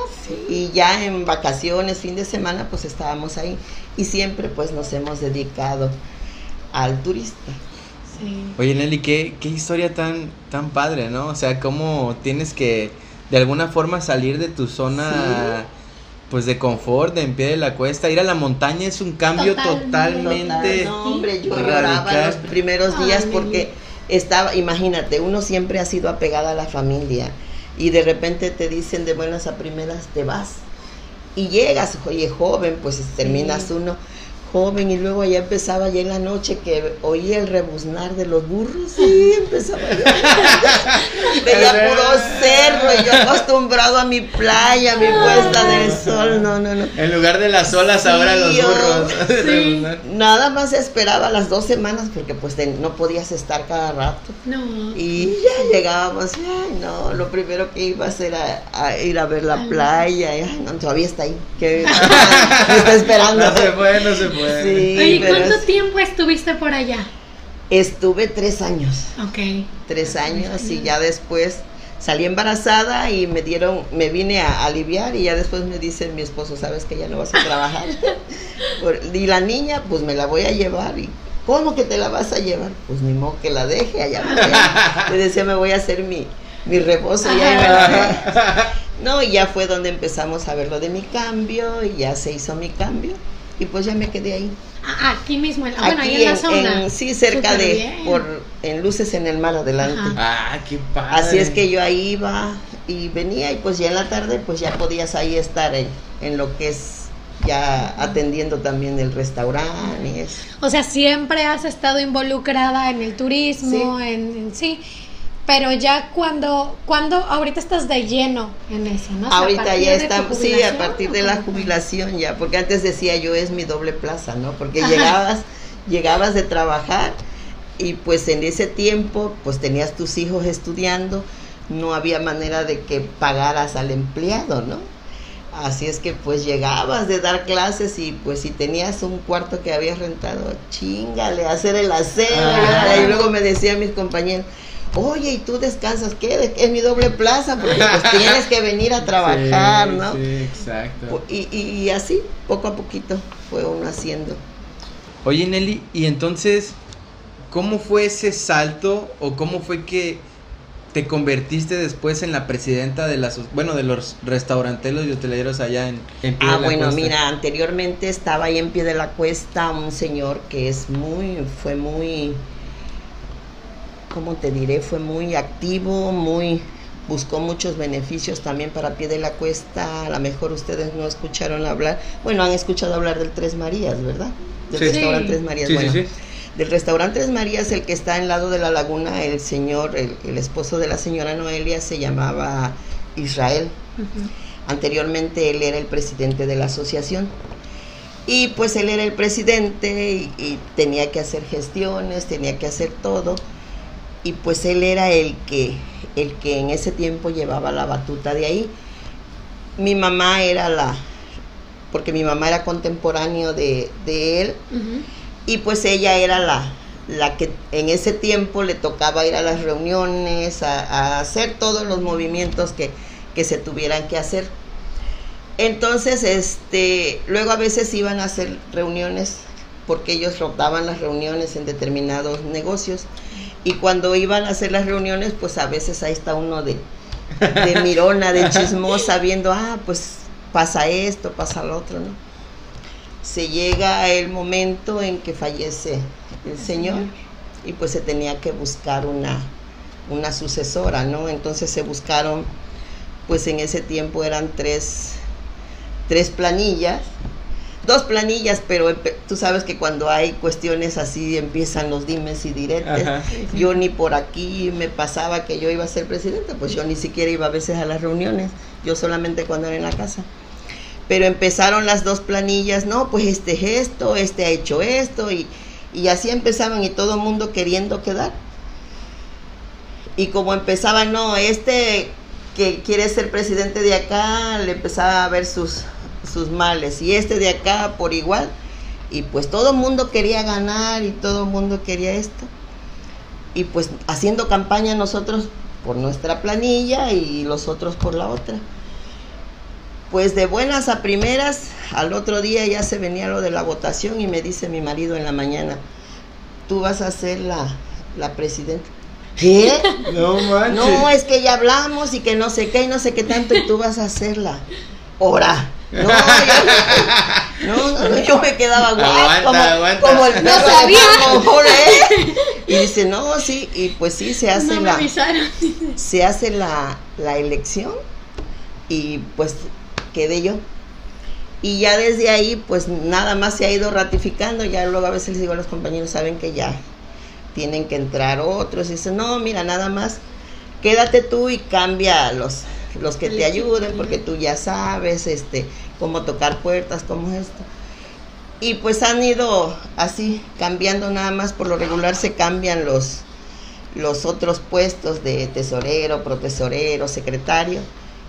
y ya en vacaciones, fin de semana, pues estábamos ahí y siempre pues nos hemos dedicado al turista. Sí. Oye, Nelly, qué, qué historia tan, tan padre, ¿no? O sea, cómo tienes que de alguna forma salir de tu zona, pues de confort, de en pie de la cuesta. Ir a la montaña es un cambio Totalmente. totalmente. Total, no, hombre, yo radical. lloraba los primeros días Ay, porque estaba, imagínate, uno siempre ha sido apegada a la familia y de repente te dicen de buenas a primeras te vas y llegas, oye, joven, pues terminas uno joven y luego ya empezaba ya en la noche que oía el rebuznar de los burros y empezaba veía puro cerro y yo acostumbrado a mi playa, a mi puesta del sol, no, no, no. En lugar de las olas, ahora los yo- burros. sí. Nada más esperaba las dos semanas porque pues te- no podías estar cada rato. No. Y ya llegábamos, ay no, lo primero que iba a hacer era a ir a ver la Ay. playa, ay no, todavía está ahí, que está esperando. No se puede, no se puede. Sí, Oye, ¿y pero ¿cuánto es- tiempo estuviste por allá? estuve tres años, Ok. tres años y ya después salí embarazada y me dieron, me vine a aliviar y ya después me dice mi esposo, sabes que ya no vas a trabajar. Por- y la niña, pues me la voy a llevar y ¿cómo que te la vas a llevar? Pues ni modo que la deje allá. Le decía, me voy a hacer mi, mi reposo y ahí me la dejé. No, y ya fue donde empezamos a ver lo de mi cambio y ya se hizo mi cambio. Y pues ya me quedé ahí. Ah, aquí mismo, bueno, ahí en, la zona. sí, cerca Súper de, bien. por, en Luces en el Mar adelante. Ajá. Ah, qué padre. Así es que yo ahí iba y venía y pues ya en la tarde pues ya podías ahí estar en, en lo que es ya atendiendo también el restaurante y eso. O sea, siempre has estado involucrada en el turismo, Sí. en, en sí. Pero ya cuando, cuando, ahorita estás de lleno en eso, ¿no? O sea, a Ahorita ya estamos, sí, a partir de ¿o la jubilación ya, porque antes decía yo es mi doble plaza, ¿no? Porque llegabas, llegabas de trabajar y pues en ese tiempo pues tenías tus hijos estudiando, no había manera de que pagaras al empleado, ¿no? Así es que pues llegabas de dar clases y pues si tenías un cuarto que habías rentado, chingale, hacer el aseo. Y luego me decían mis compañeros, oye, ¿y tú descansas qué? Es mi doble plaza, porque pues tienes que venir a trabajar, Sí, ¿no? Sí, exacto. Y, y, así, poco a poquito, fue uno haciendo. Oye, Nelly, y entonces, ¿cómo fue ese salto o cómo fue que te convertiste después en la presidenta de las, bueno, de los restauranteros y hoteleros allá en, en Pie de Ah, la bueno, Cuesta? mira, anteriormente estaba ahí en pie de la cuesta un señor que es muy, fue muy, ¿cómo te diré? Fue muy activo, muy, buscó muchos beneficios también para pie de la cuesta. A lo mejor ustedes no escucharon hablar, bueno, han escuchado hablar del Tres Marías, ¿verdad? Del Sí. restaurante. Tres Marías. Sí, bueno, sí, sí. Del restaurante Tres Marías, el que está en lado de la laguna, el señor, el, el esposo de la señora Noelia se llamaba Israel. Anteriormente él era el presidente de la asociación. Y pues él era el presidente y, y tenía que hacer gestiones, tenía que hacer todo. Y pues él era el que, el que en ese tiempo llevaba la batuta de ahí. Mi mamá era la, porque mi mamá era contemporáneo de, de él, y pues ella era la, la que en ese tiempo le tocaba ir a las reuniones, a, a hacer todos los movimientos que, que se tuvieran que hacer. Entonces, este, luego a veces iban a hacer reuniones porque ellos rotaban las reuniones en determinados negocios. Y cuando iban a hacer las reuniones, pues a veces ahí está uno de, de mirona, de chismosa, viendo, ah, pues pasa esto, pasa lo otro, ¿no? Se llega el momento en que fallece el Señor y pues se tenía que buscar una, una sucesora, ¿no? Entonces se buscaron, pues en ese tiempo eran tres, tres planillas, dos planillas, pero tú sabes que cuando hay cuestiones así empiezan los dimes y diretes. Ajá. Yo ni por aquí me pasaba que yo iba a ser presidenta, pues yo ni siquiera iba a veces a las reuniones, yo solamente cuando era en la casa. Pero empezaron las dos planillas, no, pues este es esto, este ha hecho esto, y, y así empezaban y todo el mundo queriendo quedar. Y como empezaba, no, este que quiere ser presidente de acá, le empezaba a ver sus, sus males, y este de acá por igual, y pues todo el mundo quería ganar y todo el mundo quería esto y pues haciendo campaña nosotros por nuestra planilla y los otros por la otra. Pues de buenas a primeras, al otro día ya se venía lo de la votación y me dice mi marido en la mañana, tú vas a ser la, la presidenta. ¿Qué? No manches. No, es que ya hablamos y que no sé qué y no sé qué tanto y tú vas a hacerla. Ora. No, yo, no, no, no, yo me quedaba Aguanta, como, aguanta. como el No perro de sabía. ¿eh? Y dice, no, sí, y pues sí, se hace No me la, avisaron. se hace la, la elección y pues quedé yo. Y ya desde ahí, pues nada más se ha ido ratificando. Ya luego a veces les digo a los compañeros, saben que ya tienen que entrar otros. Y dicen, no, mira, nada más quédate tú y cambia a los, los que te ayuden, porque tú ya sabes este, cómo tocar puertas, cómo es esto. Y pues han ido así, cambiando nada más, por lo regular se cambian los, los otros puestos de tesorero, protesorero, secretario,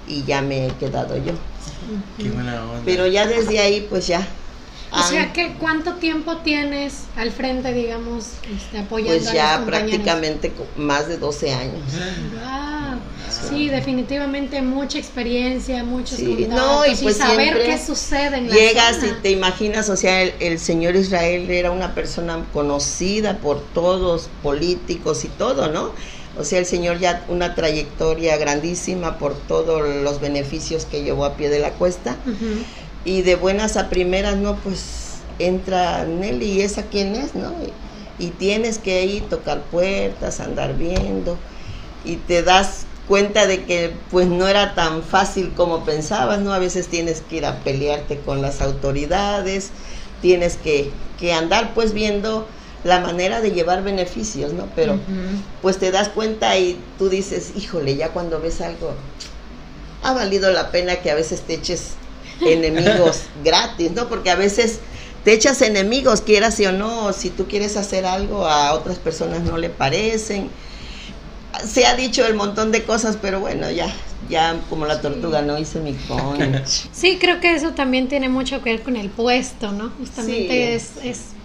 y ya me he quedado yo. Qué buena onda. Pero ya desde ahí, pues ya. O han- sea, que ¿cuánto tiempo tienes al frente, digamos, este, apoyando pues a ya los prácticamente más de 12 años. Wow. Sí, definitivamente mucha experiencia, muchos Sí, contactos no, y pues saber qué sucede en la Llegas y te imaginas, o sea, el, el señor Israel era una persona conocida por todos, políticos y todo, ¿no? O sea, el señor ya una trayectoria grandísima por todos los beneficios que llevó a pie de la cuesta. Y de buenas a primeras, no, pues entra Nelly y esa quién es, ¿no? Y, y tienes que ir, tocar puertas, andar viendo y te das cuenta de que pues no era tan fácil como pensabas, ¿no? A veces tienes que ir a pelearte con las autoridades, tienes que, que andar pues viendo la manera de llevar beneficios, ¿no? Pero pues te das cuenta y tú dices, híjole, ya cuando ves algo, ha valido la pena que a veces te eches enemigos gratis, ¿no? Porque a veces te echas enemigos, quieras sí o no, si tú quieres hacer algo, a otras personas no le parecen. Se ha dicho el montón de cosas, pero bueno, ya, ya como la tortuga, no hice mi conch. Sí, creo que eso también tiene mucho que ver con el puesto, ¿no? Justamente Sí. es, es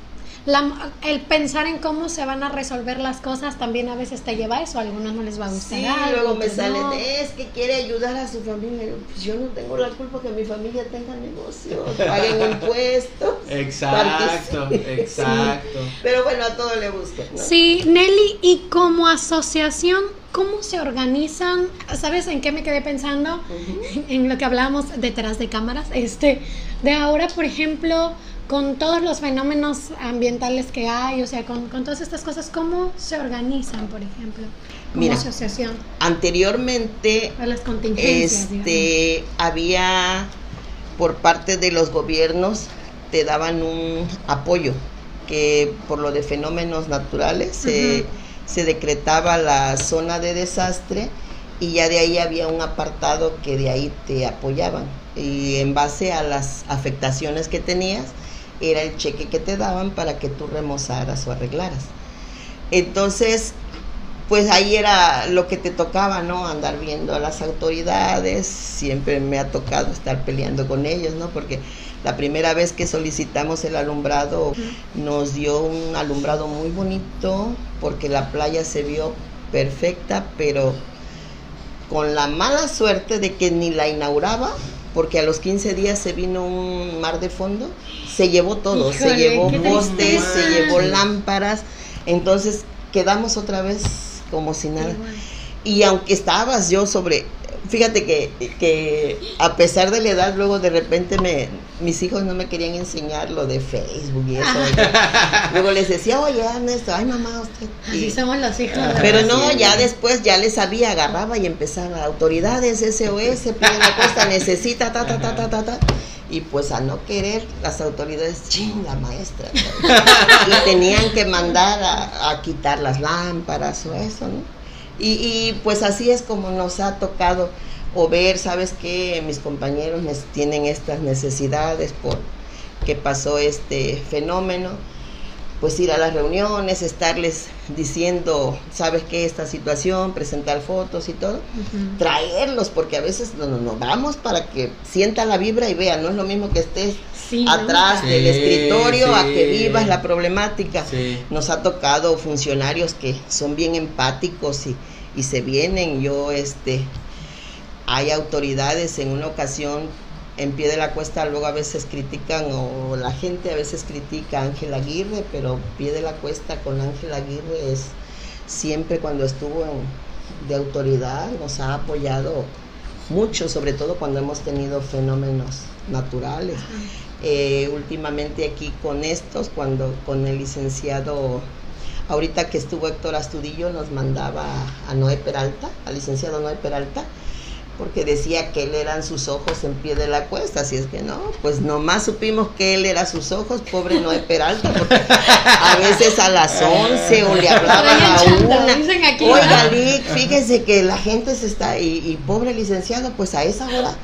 la- el pensar en cómo se van a resolver las cosas también a veces te lleva a eso, a algunos no les va a gustar Sí, algo, luego me salen, no. es que quiere ayudar a su familia. Yo, Pues yo no tengo la culpa que mi familia tenga negocios, paguen impuestos. Exacto, exacto. Pero bueno, a todo le ¿no? Sí, Nelly, y como asociación, ¿cómo se organizan? ¿Sabes en qué me quedé pensando? En lo que hablábamos detrás de cámaras. Este, de ahora, por ejemplo, con todos los fenómenos ambientales que hay, o sea, con, con todas estas cosas, ¿cómo se organizan, por ejemplo, como Mira. asociación? Anteriormente, A las contingencias, digamos. este, había por parte de los gobiernos, te daban un apoyo, que por lo de fenómenos naturales se decretaba la zona de desastre y ya de ahí había un apartado que de ahí te apoyaban. Y en base a las afectaciones que tenías, era el cheque que te daban para que tú remozaras o arreglaras. Entonces, pues ahí era lo que te tocaba, ¿no? Andar viendo a las autoridades, siempre me ha tocado estar peleando con ellos, ¿no? Porque la primera vez que solicitamos el alumbrado nos dio un alumbrado muy bonito, porque la playa se vio perfecta, pero con la mala suerte de que ni la inauguraba, porque a los 15 días se vino un mar de fondo, se llevó todo, se llevó postes, se llevó lámparas, entonces quedamos otra vez como si nada. Igual. Y aunque estabas yo sobre, fíjate que, que a pesar de la edad, luego de repente me, mis hijos no me querían enseñar lo de Facebook y eso. luego les decía, oye Ernesto, ay mamá, usted. Así Y- somos los hijos. Ah, de pero verdad. no, sí. ya después ya les sabía, agarraba y empezaba, autoridades, SOS, pide la costa, necesita, ta, ta, ta, ta, ta, ta. Y pues a no querer, las autoridades, ching, la maestra. y tenían que mandar a, a quitar las lámparas o eso, ¿no? Y, y pues así es como nos ha tocado o ver, ¿sabes qué? Mis compañeros tienen estas necesidades por que pasó este fenómeno pues ir a las reuniones, estarles diciendo, sabes qué, esta situación, presentar fotos y todo, traerlos, porque a veces no, no, no, vamos para que sientan la vibra y vean, no es lo mismo que estés Sí, ¿no? atrás Sí, del escritorio a que vivas la problemática. Sí. Nos ha tocado funcionarios que son bien empáticos y, y se vienen, yo este, hay autoridades en una ocasión en pie de la cuesta luego a veces critican o la gente a veces critica a Ángel Aguirre, pero pie de la cuesta con Ángel Aguirre es siempre cuando estuvo en- de autoridad nos ha apoyado mucho, sobre todo cuando hemos tenido fenómenos naturales. Eh, últimamente aquí con estos, cuando con el licenciado, ahorita que estuvo Héctor Astudillo, nos mandaba a Noé Peralta, al licenciado Noé Peralta, porque decía que él eran sus ojos en pie de la cuesta, así es que no, pues nomás supimos que él era sus ojos, pobre Noé Peralta, porque a veces a las 11 o le hablaban a una, oiga. Lick, fíjese que la gente se está, y, y pobre licenciado, pues a esa hora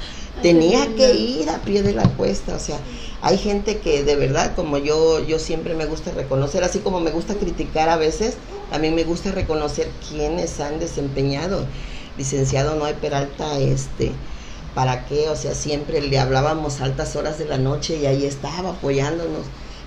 tenía que ir a pie de la cuesta, o sea, hay gente que de verdad, como yo, yo siempre me gusta reconocer, así como me gusta criticar a veces, también me gusta reconocer quienes han desempeñado. Licenciado Noé Peralta, este, ¿para qué? O sea, siempre le hablábamos a altas horas de la noche y ahí estaba apoyándonos,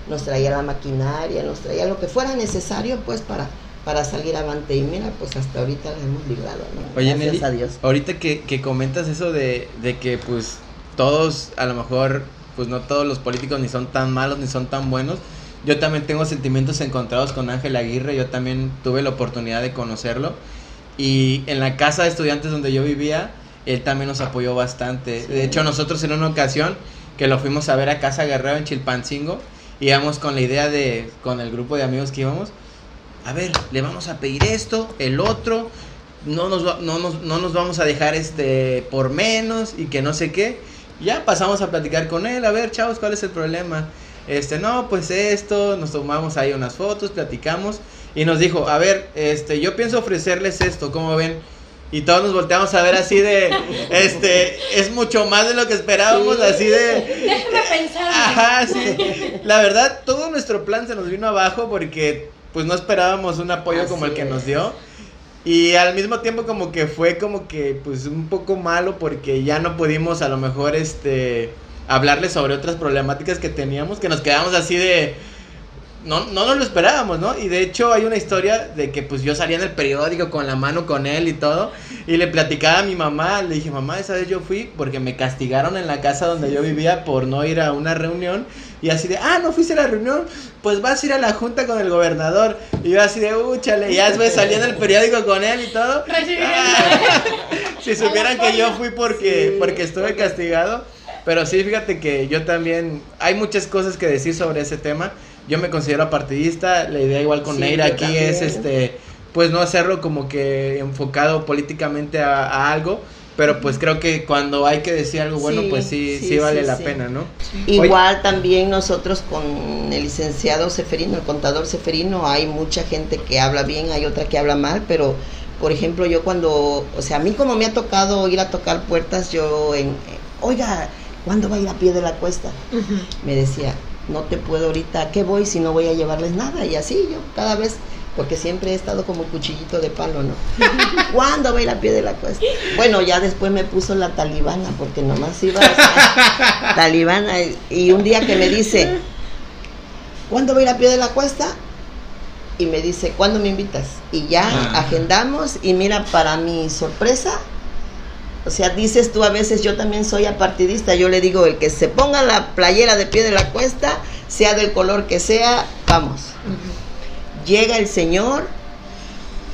nos traía la maquinaria, nos traía lo que fuera necesario, pues, para, para salir avante. Y mira, pues hasta ahorita la hemos librado, ¿no? Oye, Gracias Nelly, a Dios. ahorita que, que comentas eso de, de que pues todos, a lo mejor, pues no todos los políticos ni son tan malos ni son tan buenos. Yo también tengo sentimientos encontrados con Ángel Aguirre, yo también tuve la oportunidad de conocerlo. Y en la casa de estudiantes donde yo vivía, él también nos apoyó bastante. Sí. De hecho, nosotros en una ocasión que lo fuimos a ver a Casa Guerrero en Chilpancingo, íbamos con la idea de, con el grupo de amigos que íbamos, a ver, le vamos a pedir esto, el otro, no nos, va- no nos, no nos vamos a dejar este por menos y que no sé qué. Ya pasamos a platicar con él, a ver, chavos, ¿cuál es el problema? Este, no, pues esto, nos tomamos ahí unas fotos, platicamos y nos dijo, a ver, este, yo pienso ofrecerles esto, ¿cómo ven? Y todos nos volteamos a ver así de, este, es mucho más de lo que esperábamos, Sí. así de, Déjame pensar. Ajá, sí. La verdad, todo nuestro plan se nos vino abajo porque pues no esperábamos un apoyo como el que nos dio. Y al mismo tiempo como que fue como que pues un poco malo porque ya no pudimos a lo mejor este hablarles sobre otras problemáticas que teníamos, que nos quedamos así de no, no nos lo esperábamos, ¿no? Y de hecho hay una historia de que pues yo salía en el periódico con la mano con él y todo y le platicaba a mi mamá, le dije, mamá, esa vez yo fui porque me castigaron en la casa donde yo vivía por no ir a una reunión y así de, ah, no fuiste a la reunión, pues vas a ir a la junta con el gobernador y yo así de, úchale, y ya después salía en el periódico con él y todo. Si supieran que yo fui porque, Sí. porque estuve castigado. Pero sí, fíjate que yo también, hay muchas cosas que decir sobre ese tema. Yo me considero partidista, la idea igual con Sí, Neira aquí es este, pues no hacerlo como que enfocado políticamente a, a algo, pero pues creo que cuando hay que decir algo bueno, Sí, pues sí, sí, sí, vale sí, la sí. pena, ¿no? Igual también nosotros con el licenciado Seferino, el contador Seferino, hay mucha gente que habla bien, hay otra que habla mal, pero por ejemplo yo cuando, o sea, a mí como me ha tocado ir a tocar puertas, yo en, oiga, ¿cuándo va a ir a pie de la cuesta? Me decía, no te puedo ahorita, ¿a qué voy si no voy a llevarles nada? Y así yo cada vez, porque siempre he estado como cuchillito de palo, ¿no? ¿Cuándo va a ir a pie de la cuesta? Bueno, ya después me puso la talibana, porque nomás iba a talibana. y- un día que me dice, ¿cuándo va a ir a pie de la cuesta? Y me dice, ¿cuándo me invitas? Y ya Ah. agendamos y mira, para mi sorpresa, o sea, dices tú a veces, yo también soy apartidista, yo le digo, el que se ponga la playera de pie de la cuesta, sea del color que sea, vamos. Llega el Señor,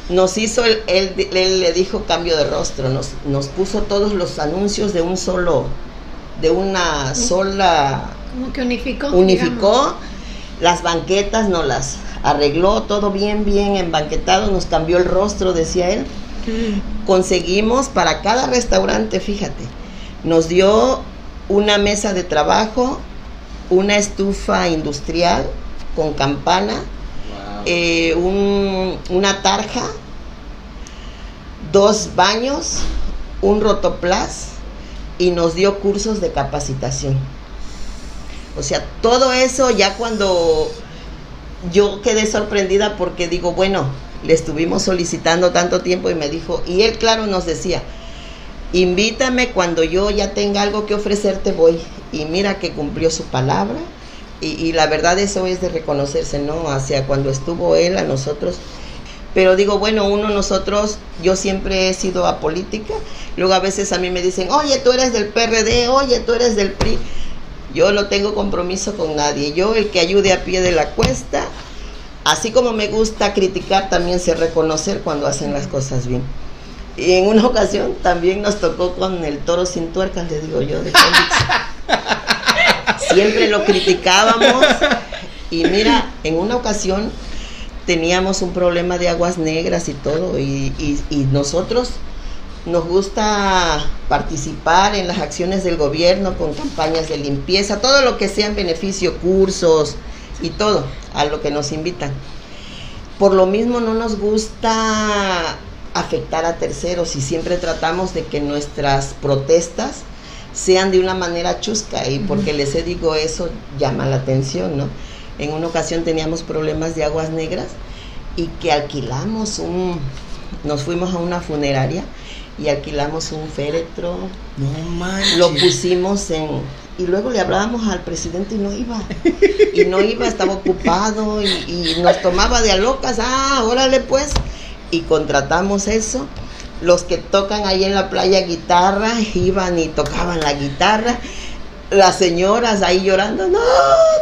nos hizo, el- él, él le dijo cambio de rostro, nos, nos puso todos los anuncios de un solo, de una sola Como que unificó. unificó las banquetas, nos las arregló todo bien, bien embanquetado, nos cambió el rostro, decía él. Conseguimos para cada restaurante, fíjate, nos dio una mesa de trabajo, una estufa industrial con campana, eh, un- una tarja, dos baños, un rotoplas y nos dio cursos de capacitación. O sea, todo eso ya cuando yo quedé sorprendida porque digo, bueno, le estuvimos solicitando tanto tiempo y me dijo, y él claro nos decía, invítame cuando yo ya tenga algo que ofrecerte voy. Y mira que cumplió su palabra. Y, la verdad eso es de reconocerse, ¿no? Hacia cuando estuvo él a nosotros. Pero digo, bueno, uno nosotros, yo siempre he sido apolítica. Luego a veces a mí me dicen, oye, tú eres del PRD, oye, tú eres del PRI. Yo no tengo compromiso con nadie. Yo el que ayude a pie de la cuesta, así como me gusta criticar, también sé reconocer cuando hacen las cosas bien. Y en una ocasión también nos tocó con el toro sin tuercas, le digo yo, de Félix. Siempre lo criticábamos. Y mira, en una ocasión teníamos un problema de aguas negras y todo. Y, y- y nosotros nos gusta participar en las acciones del gobierno con campañas de limpieza, todo lo que sea en beneficio, cursos y todo, a lo que nos invitan. Por lo mismo no nos gusta afectar a terceros y siempre tratamos de que nuestras protestas sean de una manera chusca y porque les he digo eso llama la atención, ¿no? En una ocasión teníamos problemas de aguas negras y que alquilamos un, nos fuimos a una funeraria y alquilamos un féretro, No manches. lo pusimos en y luego le hablábamos al presidente y no iba. Y no iba estaba ocupado y, y nos tomaba de a locas. Ah órale pues. Y contratamos eso. Los que tocan ahí en la playa guitarra iban y tocaban la guitarra las señoras ahí llorando no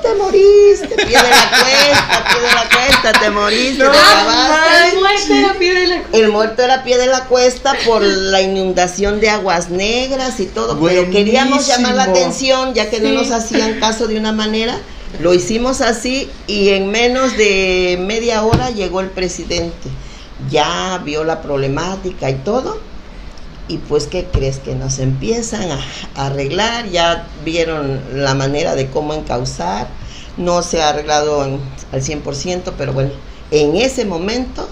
te moriste pie de la cuesta pie de la cuesta te moriste No te acabaste". El muerto era pie de la El muerto era a pie de la cuesta por la inundación de aguas negras y todo, pero queríamos llamar la atención ya que no nos hacían caso de una manera Lo hicimos así y en menos de media hora llegó el presidente. Ya vio la problemática y todo. Y pues, ¿qué crees? Que nos empiezan a, arreglar, ya vieron la manera de cómo encauzar. No se ha arreglado al 100%, pero bueno, en ese momento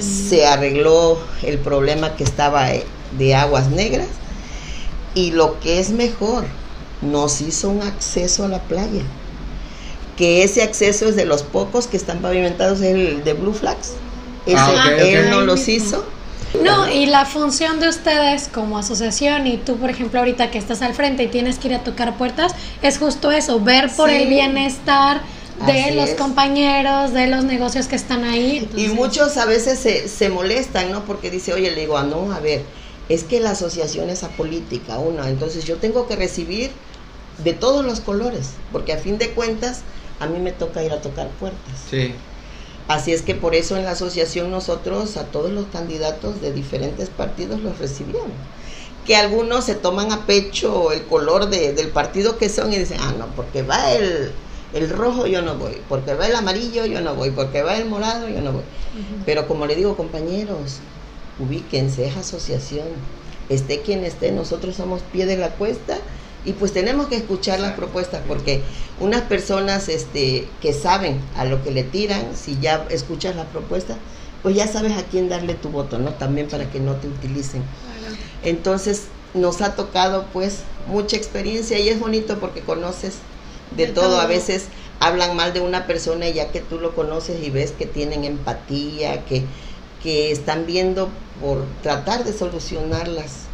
se arregló el problema que estaba eh, de aguas negras. Y lo que es mejor, nos hizo un acceso a la playa que ese acceso es de los pocos que están pavimentados, el de Blue Flags. Ah, él no los hizo. No, y la función de ustedes como asociación y tú, por ejemplo, ahorita que estás al frente y tienes que ir a tocar puertas, es justo eso, ver por el bienestar de los compañeros, de los negocios que están ahí. Y muchos a veces se, se, molestan, ¿no? Porque dice, oye, le digo, ah, no, a ver, es que la asociación es apolítica, una, entonces yo tengo que recibir de todos los colores, porque a fin de cuentas a mí me toca ir a tocar puertas. Sí. Así es que por eso en la asociación nosotros a todos los candidatos de diferentes partidos los recibimos. Que algunos se toman a pecho el color de, del partido que son y dicen, ah, no, porque va el, el rojo yo no voy, porque va el amarillo yo no voy, porque va el morado yo no voy. Pero como le digo, compañeros, ubíquense, es asociación. Esté quien esté, nosotros somos pie de la cuesta y pues tenemos que escuchar las propuestas porque unas personas este, que saben a lo que le tiran, si ya escuchas la propuesta, pues ya sabes a quién darle tu voto, ¿no? También para que no te utilicen. Entonces nos ha tocado pues mucha experiencia y es bonito porque conoces de, todo. A veces hablan mal de una persona y ya que tú lo conoces y ves que tienen empatía, que, que están viendo por tratar de solucionar las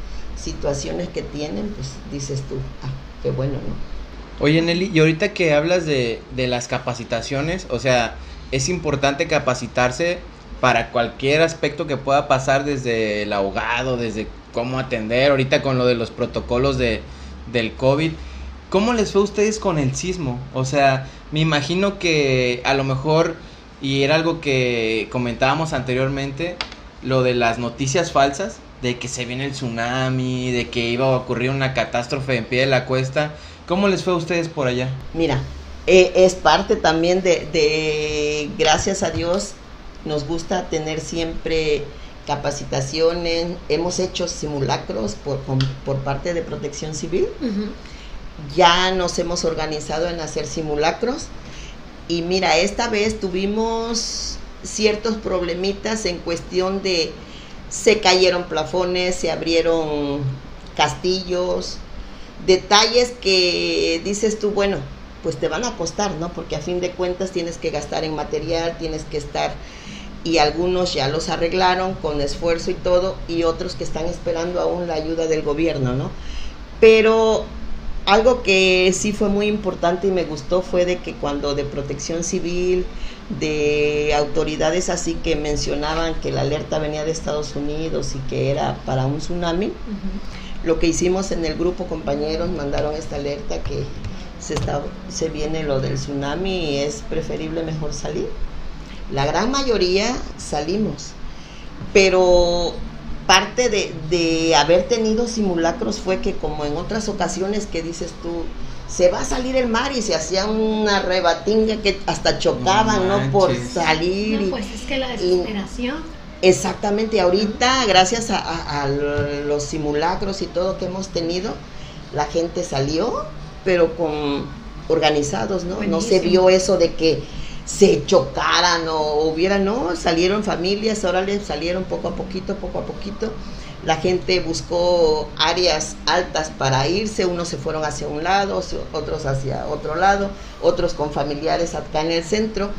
situaciones que tienen, pues dices tú, ah, qué bueno, ¿no? Oye, Nelly, y ahorita que hablas de, de las capacitaciones, o sea, es importante capacitarse para cualquier aspecto que pueda pasar desde el abogado, desde cómo atender, ahorita con lo de los protocolos de, del COVID. ¿Cómo les fue a ustedes con el sismo? O sea, me imagino que a lo mejor, y era algo que comentábamos anteriormente, lo de las noticias falsas, de que se viene el tsunami, de que iba a ocurrir una catástrofe en pie de la cuesta. ¿Cómo les fue a ustedes por allá? Mira, eh, es parte también de, de, gracias a Dios, nos gusta tener siempre capacitaciones, hemos hecho simulacros por, por parte de protección civil, ya nos hemos organizado en hacer simulacros y mira, esta vez tuvimos ciertos problemitas en cuestión de se cayeron plafones, se abrieron castillos, detalles que dices tú, bueno, pues te van a costar, ¿no? Porque a fin de cuentas tienes que gastar en material, tienes que estar, y algunos ya los arreglaron con esfuerzo y todo, y otros que están esperando aún la ayuda del gobierno, ¿no? Pero algo que sí fue muy importante y me gustó fue de que cuando de protección civil, de autoridades así que mencionaban que la alerta venía de Estados Unidos y que era para un tsunami. Lo que hicimos en el grupo, compañeros, mandaron esta alerta que se, está, se viene lo del tsunami y es preferible mejor salir. La gran mayoría salimos, pero parte de, de haber tenido simulacros fue que como en otras ocasiones que dices tú, se va a salir el mar y se hacía una rebatinga que hasta chocaban, ¿no? Por salir. No, pues es que la desesperación. exactamente, ahorita gracias a, los simulacros y todo que hemos tenido, la gente salió, pero con organizados, ¿no? No se vio eso de que se chocaran o hubiera, no, salieron familias, ahora les salieron poco a poquito, poco a poquito la gente buscó áreas altas para irse, unos se fueron hacia un lado, otros hacia otro lado, otros con familiares acá en el centro.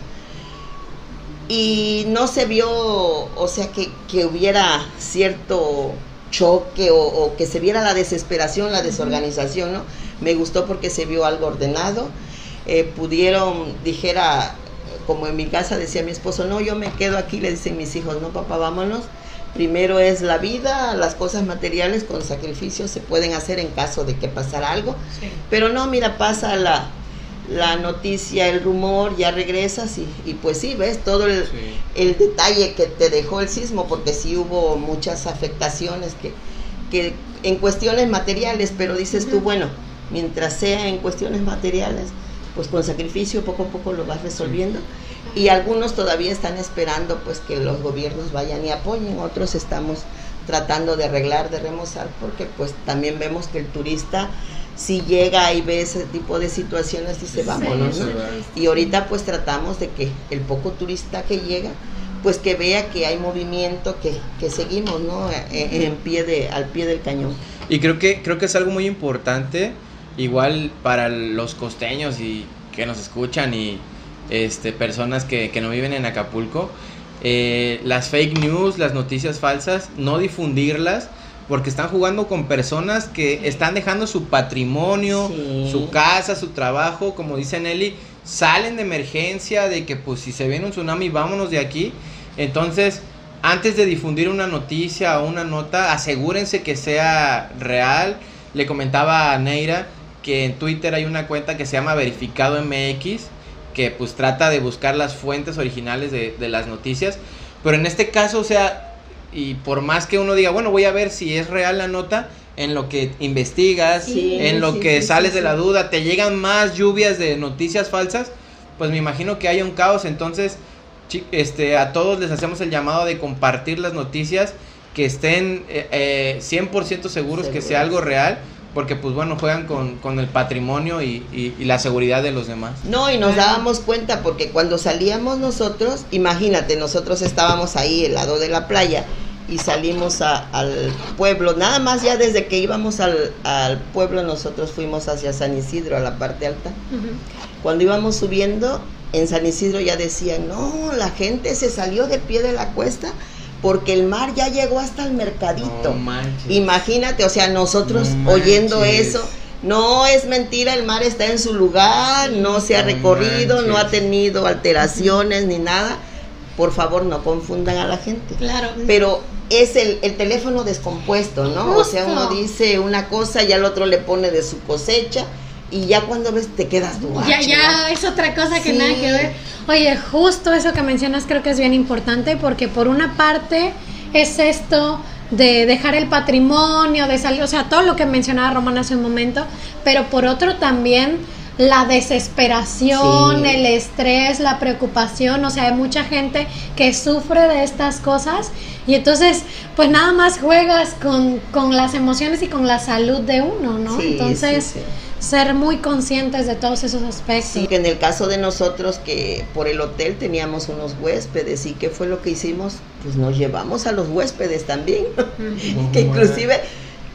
Y no se vio, o sea, que, hubiera cierto choque o, que se viera la desesperación, la desorganización, ¿no? Me gustó porque se vio algo ordenado. Eh, pudieron, dijera, como en mi casa decía mi esposo, no, yo me quedo aquí, le dicen mis hijos, no, papá, vámonos Primero es la vida, las cosas materiales con sacrificio se pueden hacer en caso de que pasara algo. Pero no, mira, pasa la, la noticia, el rumor, ya regresas y, y pues sí, ves todo el, el, detalle que te dejó el sismo, porque sí hubo muchas afectaciones que, que en cuestiones materiales, pero dices tú, bueno, mientras sea en cuestiones materiales, pues con sacrificio poco a poco lo vas resolviendo y algunos todavía están esperando pues que los gobiernos vayan y apoyen, otros estamos tratando de arreglar, de remozar, porque pues también vemos que el turista si llega y ve ese tipo de situaciones dice vámonos, ¿no? Y ahorita pues tratamos de que el poco turista que llega pues que vea que hay movimiento, que, que seguimos, ¿no? En, en, pie de, al pie del cañón. Y creo que, creo que es algo muy importante, igual para los costeños y que nos escuchan y este, personas que, que no viven en Acapulco, eh, las fake news, las noticias falsas, no difundirlas porque están jugando con personas que están dejando su patrimonio, Sí. su casa, su trabajo, como dice Nelly, salen de emergencia, de que pues si se viene un tsunami, vámonos de aquí. Entonces, antes de difundir una noticia o una nota, asegúrense que sea real. Le comentaba a Neira que en Twitter hay una cuenta que se llama Verificado MX, que pues trata de buscar las fuentes originales de, de las noticias. Pero en este caso, o sea, y por más que uno diga, bueno, voy a ver si es real la nota, en lo que investigas, Sí, en lo sí, que sí, sales de la duda, te llegan más lluvias de noticias falsas, pues me imagino que hay un caos. Entonces, este, a todos les hacemos el llamado de compartir las noticias, que estén eh, eh, 100% seguros que sea algo real, porque pues bueno, juegan con, con el patrimonio y, y- y la seguridad de los demás. No, y nos dábamos cuenta porque cuando salíamos nosotros, imagínate, nosotros estábamos ahí al lado de la playa y salimos a- al pueblo, nada más ya desde que íbamos al, al pueblo nosotros fuimos hacia San Isidro, a la parte alta. Cuando íbamos subiendo en San Isidro ya decían, no, la gente se salió de pie de la cuesta porque el mar ya llegó hasta el mercadito. No manches. Imagínate, o sea, nosotros No oyendo eso, no es mentira, el mar está en su lugar, no se ha No recorrido, no ha tenido alteraciones ni nada. Por favor, no confundan a la gente. Claro. Pero es el, el teléfono descompuesto, ¿no? O sea, uno dice una cosa y al otro le pone de su cosecha y ya cuando ves te quedas ah, Ya, ya es otra cosa que Sí. nada que ver. Oye, justo eso que mencionas creo que es bien importante porque por una parte es esto de dejar el patrimonio, de salir, o sea, todo lo que mencionaba Román hace un momento, pero por otro también la desesperación, Sí. el estrés, la preocupación, o sea, hay mucha gente que sufre de estas cosas y entonces pues nada más juegas con, con las emociones y con la salud de uno, ¿no? Sí, entonces sí, sí. Ser muy conscientes de todos esos aspectos. Sí, que en el caso de nosotros que por el hotel teníamos unos huéspedes y qué fue lo que hicimos, pues nos llevamos a los huéspedes también, que inclusive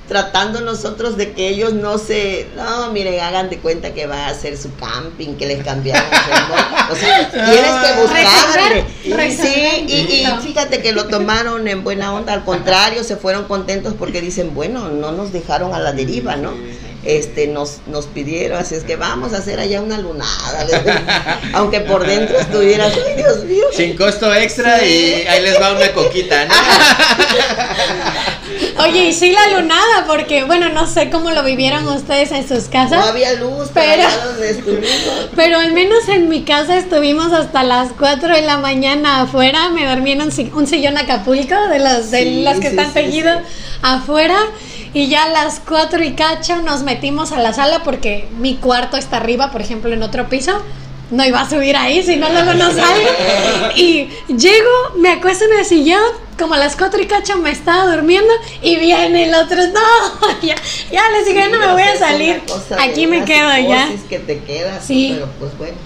tratando nosotros de que ellos no se, no, miren, hagan de cuenta que va a hacer su camping, que les cambiamos el nombre. O sea, tienes que buscarle. Resolver, Sí, y, fíjate que lo tomaron en buena onda, al contrario, se fueron contentos porque dicen, bueno, no nos dejaron a la deriva, ¿no? Este, nos, nos pidieron, así es que vamos a hacer allá una lunada, aunque por dentro estuvieras, ay Dios mío. Sin costo extra y ahí les va una coquita, ¿no? Oye, y sí la lunada, porque bueno, no sé cómo lo vivieron ustedes en sus No casas, había luz, Pero- pero allá donde estuvimos. pero al menos en mi casa estuvimos hasta las 4 de la mañana afuera, me dormí en un, si- un sillón Acapulco, de los, de Sí, los que sí, están sí, tejidos sí. afuera, y ya a las 4 y cacho nos metimos a la sala porque mi cuarto está arriba, por ejemplo, en otro piso. No iba a subir ahí, si no luego no salgo. Y llego, me acuesto en el sillón, como a las 4 y cacho me estaba durmiendo y viene el otro. No, ya, ya les dije, no me voy a salir. Aquí me quedo ya. que te quedas, Sí. pero pues bueno,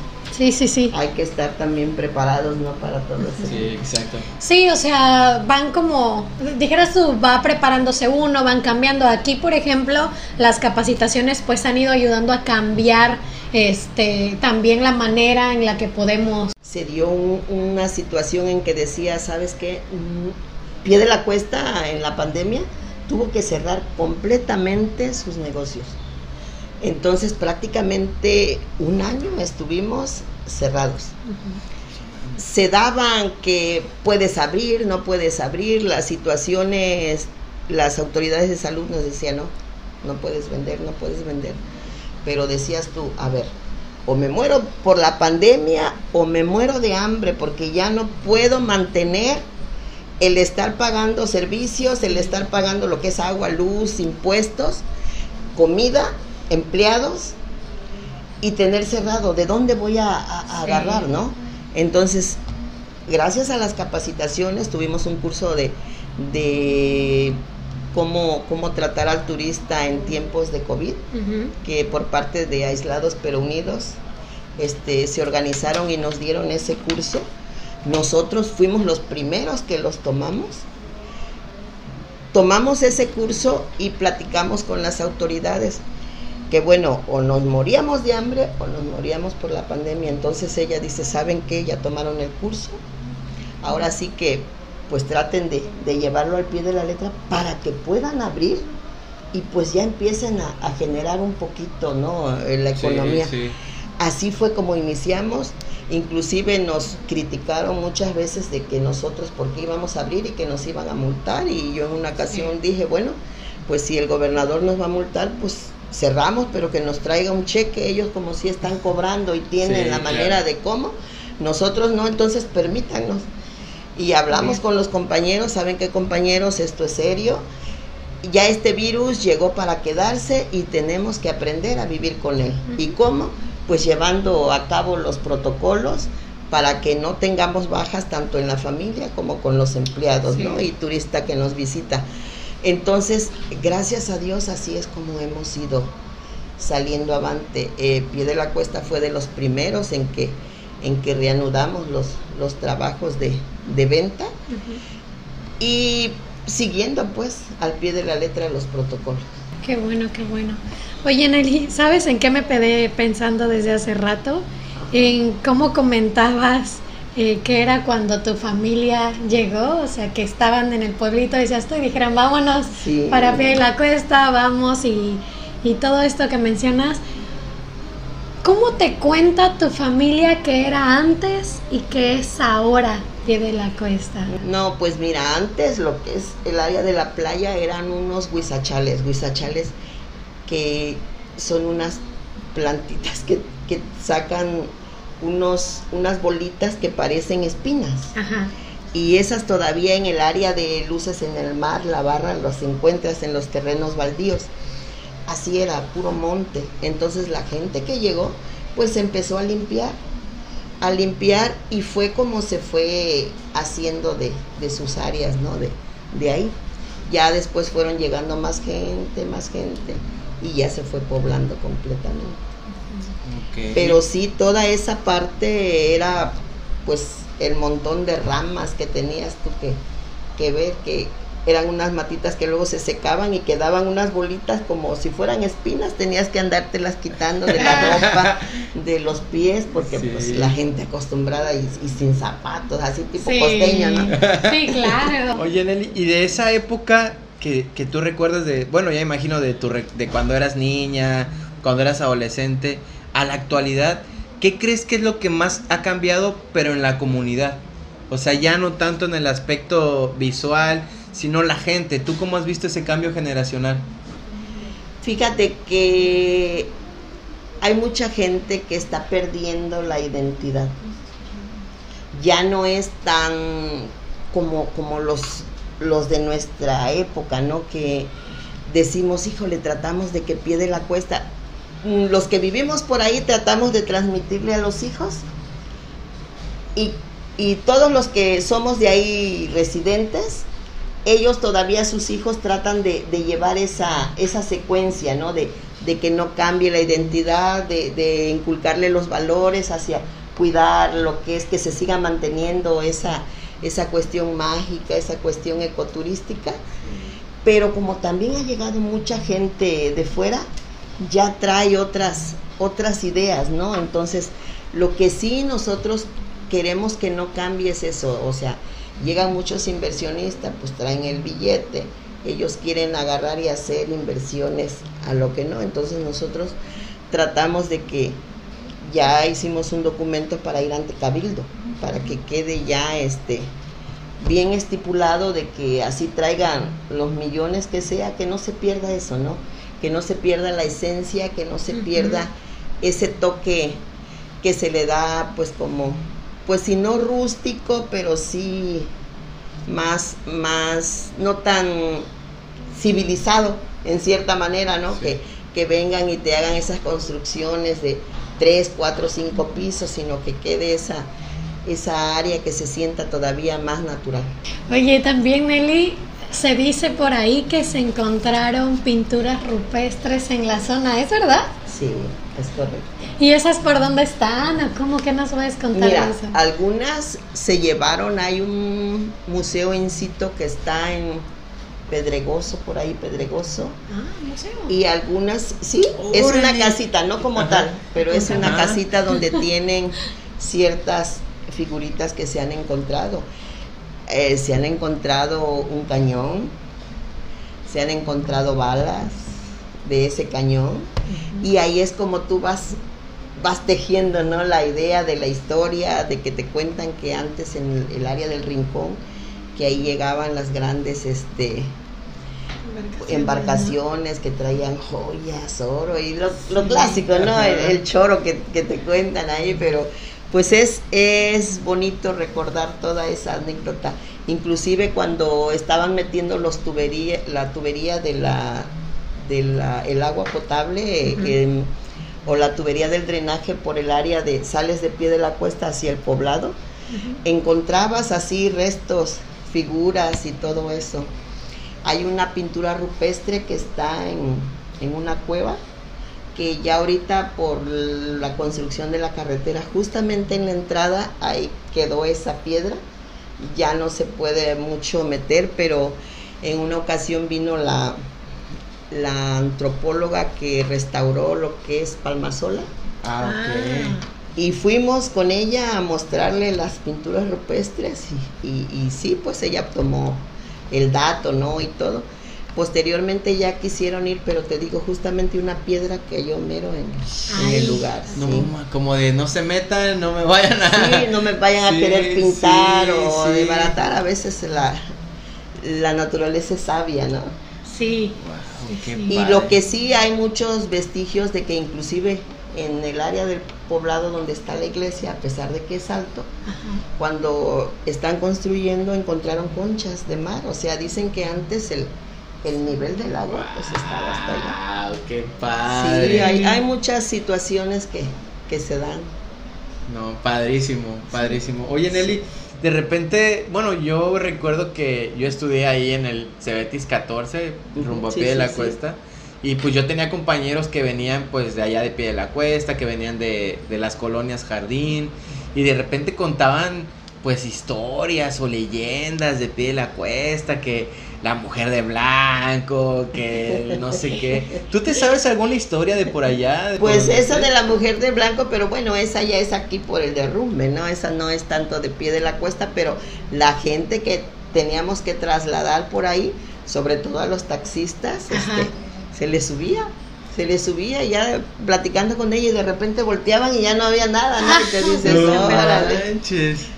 Sí, sí, sí. hay que estar también preparados, ¿no? Para todo eso. Sí, exacto. Sí, o sea, van como, dijeras tú, va preparándose uno, van cambiando. Aquí, por ejemplo, las capacitaciones pues han ido ayudando a cambiar este también la manera en la que podemos. se dio un- una situación en que decía, ¿sabes qué? Mm, Pie de la Cuesta en la pandemia tuvo que cerrar completamente sus negocios. Entonces prácticamente un año estuvimos cerrados. Se daban que puedes abrir, no puedes abrir, las situaciones, las autoridades de salud nos decían, no, no puedes vender, no puedes vender. Pero decías tú, a ver, o me muero por la pandemia o me muero de hambre porque ya no puedo mantener el estar pagando servicios, el estar pagando lo que es agua, luz, impuestos, comida, empleados y tener cerrado, ¿de dónde voy a, agarrar, no? Entonces, gracias a las capacitaciones, tuvimos un curso de, de cómo, cómo tratar al turista en tiempos de COVID, que por parte de Aislados pero Unidos este, se organizaron y nos dieron ese curso. Nosotros fuimos los primeros que los tomamos. Tomamos ese curso y platicamos con las autoridades que bueno, o nos moríamos de hambre o nos moríamos por la pandemia. Entonces ella dice, ¿saben qué? Ya tomaron el curso. Ahora sí que pues traten de, llevarlo al pie de la letra para que puedan abrir y pues ya empiecen a, generar un poquito, ¿no? Eh, la economía. Así fue como iniciamos. Inclusive nos criticaron muchas veces de que nosotros porque íbamos a abrir y que nos iban a multar y yo en una ocasión dije, bueno, pues si el gobernador nos va a multar, pues cerramos, pero que nos traiga un cheque, ellos como si están cobrando y tienen la manera de cómo, nosotros no, entonces permítanos. Y hablamos con los compañeros, saben que compañeros, esto es serio, ya este virus llegó para quedarse y tenemos que aprender a vivir con él. ¿Y cómo? Pues llevando a cabo los protocolos para que no tengamos bajas tanto en la familia como con los empleados, ¿no? Y turista que nos visita. Entonces, gracias a Dios, así es como hemos ido saliendo avante. Eh, Pie de la Cuesta fue de los primeros en que, en que reanudamos los, los trabajos de, venta y siguiendo pues al pie de la letra los protocolos. Qué bueno, qué bueno. Oye, Nelly, ¿sabes en qué me quedé pensando desde hace rato? En cómo comentabas eh, que era cuando tu familia llegó, o sea, que estaban en el pueblito, decías tú, y dijeron, vámonos para pie de la cuesta, vamos, y, y todo esto que mencionas. ¿Cómo te cuenta tu familia que era antes y que es ahora pie de la cuesta? No, pues mira, antes lo que es el área de la playa eran unos guisachales, guisachales que son unas plantitas que, que sacan unos, unas bolitas que parecen espinas. Y esas todavía en el área de luces en el mar, la barra, los encuentras en los terrenos baldíos. Así era, puro monte. Entonces la gente que llegó, pues empezó a limpiar, a limpiar y fue como se fue haciendo de, sus áreas, ¿no? De, de ahí. Ya después fueron llegando más gente, más gente y ya se fue poblando completamente. Pero sí, toda esa parte era pues el montón de ramas que tenías tú que, que ver, que eran unas matitas que luego se secaban y quedaban unas bolitas como si fueran espinas, tenías que andártelas quitando de la ropa, de los pies, porque pues la gente acostumbrada y, sin zapatos, así tipo costeño, ¿no? Sí, claro. Oye, Nelly, y de esa época que, que tú recuerdas de, bueno, ya imagino de, tu, de cuando eras niña, cuando eras adolescente, a la actualidad, ¿qué crees que es lo que más ha cambiado, pero en la comunidad? O sea, ya no tanto en el aspecto visual, sino la gente. ¿Tú cómo has visto ese cambio generacional? Fíjate que hay mucha gente que está perdiendo la identidad. Ya no es tan como, como los, los de nuestra época, ¿no? Que decimos, híjole, tratamos de que pie de la cuesta. Mm, los que vivimos por ahí tratamos de transmitirle a los hijos y, todos los que somos de ahí residentes, ellos todavía sus hijos tratan de, llevar esa, esa secuencia, ¿no? De, que no cambie la identidad, de, inculcarle los valores hacia cuidar lo que es que se siga manteniendo esa, esa cuestión mágica, esa cuestión ecoturística. Pero como también ha llegado mucha gente de fuera, ya trae otras, otras ideas, ¿no? Entonces, lo que sí nosotros queremos que no cambie es eso, o sea, llegan muchos inversionistas, pues traen el billete, ellos quieren agarrar y hacer inversiones a lo que no, entonces nosotros tratamos de que ya hicimos un documento para ir ante Cabildo, para que quede ya este bien estipulado de que así traigan los millones que sea, que no se pierda eso, ¿no? Que no se pierda la esencia, que no se pierda ese toque que se le da pues como, pues si no rústico, pero sí más, más, no tan civilizado en cierta manera, ¿no? Que, que vengan y te hagan esas construcciones de tres, cuatro, cinco pisos, sino que quede esa, esa área que se sienta todavía más natural. Oye, también Nelly, se dice por ahí que se encontraron pinturas rupestres en la zona, ¿es verdad? Sí, es correcto. ¿Y esas por dónde están o cómo que nos puedes contar Mira, eso? algunas se llevaron, hay un museo en sitio que está en Pedregoso, por ahí Pedregoso, Ah, museo. y algunas, sí, es una casita, no como Ajá. tal, pero es una casita donde tienen ciertas figuritas que se han encontrado. Eh, se han encontrado un cañón, se han encontrado balas de ese cañón, y ahí es como tú vas vas tejiendo no la idea de la historia de que te cuentan que antes en el, el área del rincón que ahí llegaban las grandes este embarcaciones que traían joyas, oro y lo, lo clásico, ¿no? El, el choro que, que te cuentan ahí, pero pues es, es bonito recordar toda esa anécdota. Inclusive cuando estaban metiendo los tubería, la tubería de la, de la el agua potable em, o la tubería del drenaje por el área de sales de pie de la cuesta hacia el poblado, encontrabas así restos, figuras y todo eso. Hay una pintura rupestre que está en, en una cueva que ya ahorita por la construcción de la carretera, justamente en la entrada ahí quedó esa piedra, ya no se puede mucho meter, pero en una ocasión vino la, la antropóloga que restauró lo que es Palmasola Ah, ok. y fuimos con ella a mostrarle las pinturas rupestres y, y- y sí, pues ella tomó el dato, ¿no? Y todo. Posteriormente ya quisieron ir, pero te digo, justamente una piedra que cayó mero en, en el lugar. No, sí. como de no se metan, no me vayan a. Sí, no me vayan a querer pintar sí, o sí. desbaratar. A veces la, la naturaleza es sabia, ¿no? Sí. Wow, qué Sí. Y padre. lo que sí hay muchos vestigios de que inclusive en el área del poblado donde está la iglesia, a pesar de que es alto, Ajá. cuando están construyendo encontraron conchas de mar. O sea, dicen que antes el, el nivel del agua pues estaba hasta allá. Wow, qué padre. Sí, hay, hay muchas situaciones que, que se dan. No, padrísimo, padrísimo. Oye, Nelly, de repente, bueno, yo recuerdo que yo estudié ahí en el Cebetis 14, Ujú, rumbo a sí, pie de la sí. cuesta. Y pues yo tenía compañeros que venían pues de allá de pie de la cuesta, que venían de, de las colonias Jardín. Y de repente contaban pues historias o leyendas de pie de la cuesta, que la mujer de blanco, que no sé qué. ¿Tú te sabes alguna historia de por allá? de Pues esa de la mujer de blanco, pero bueno, esa ya es aquí por el derrumbe, ¿no? Esa no es tanto de pie de la cuesta, pero la gente que teníamos que trasladar por ahí, sobre todo a los taxistas, este, se les subía, se les subía ya platicando con ella y de repente volteaban y ya no había nada, ¿no? Y te dices, No.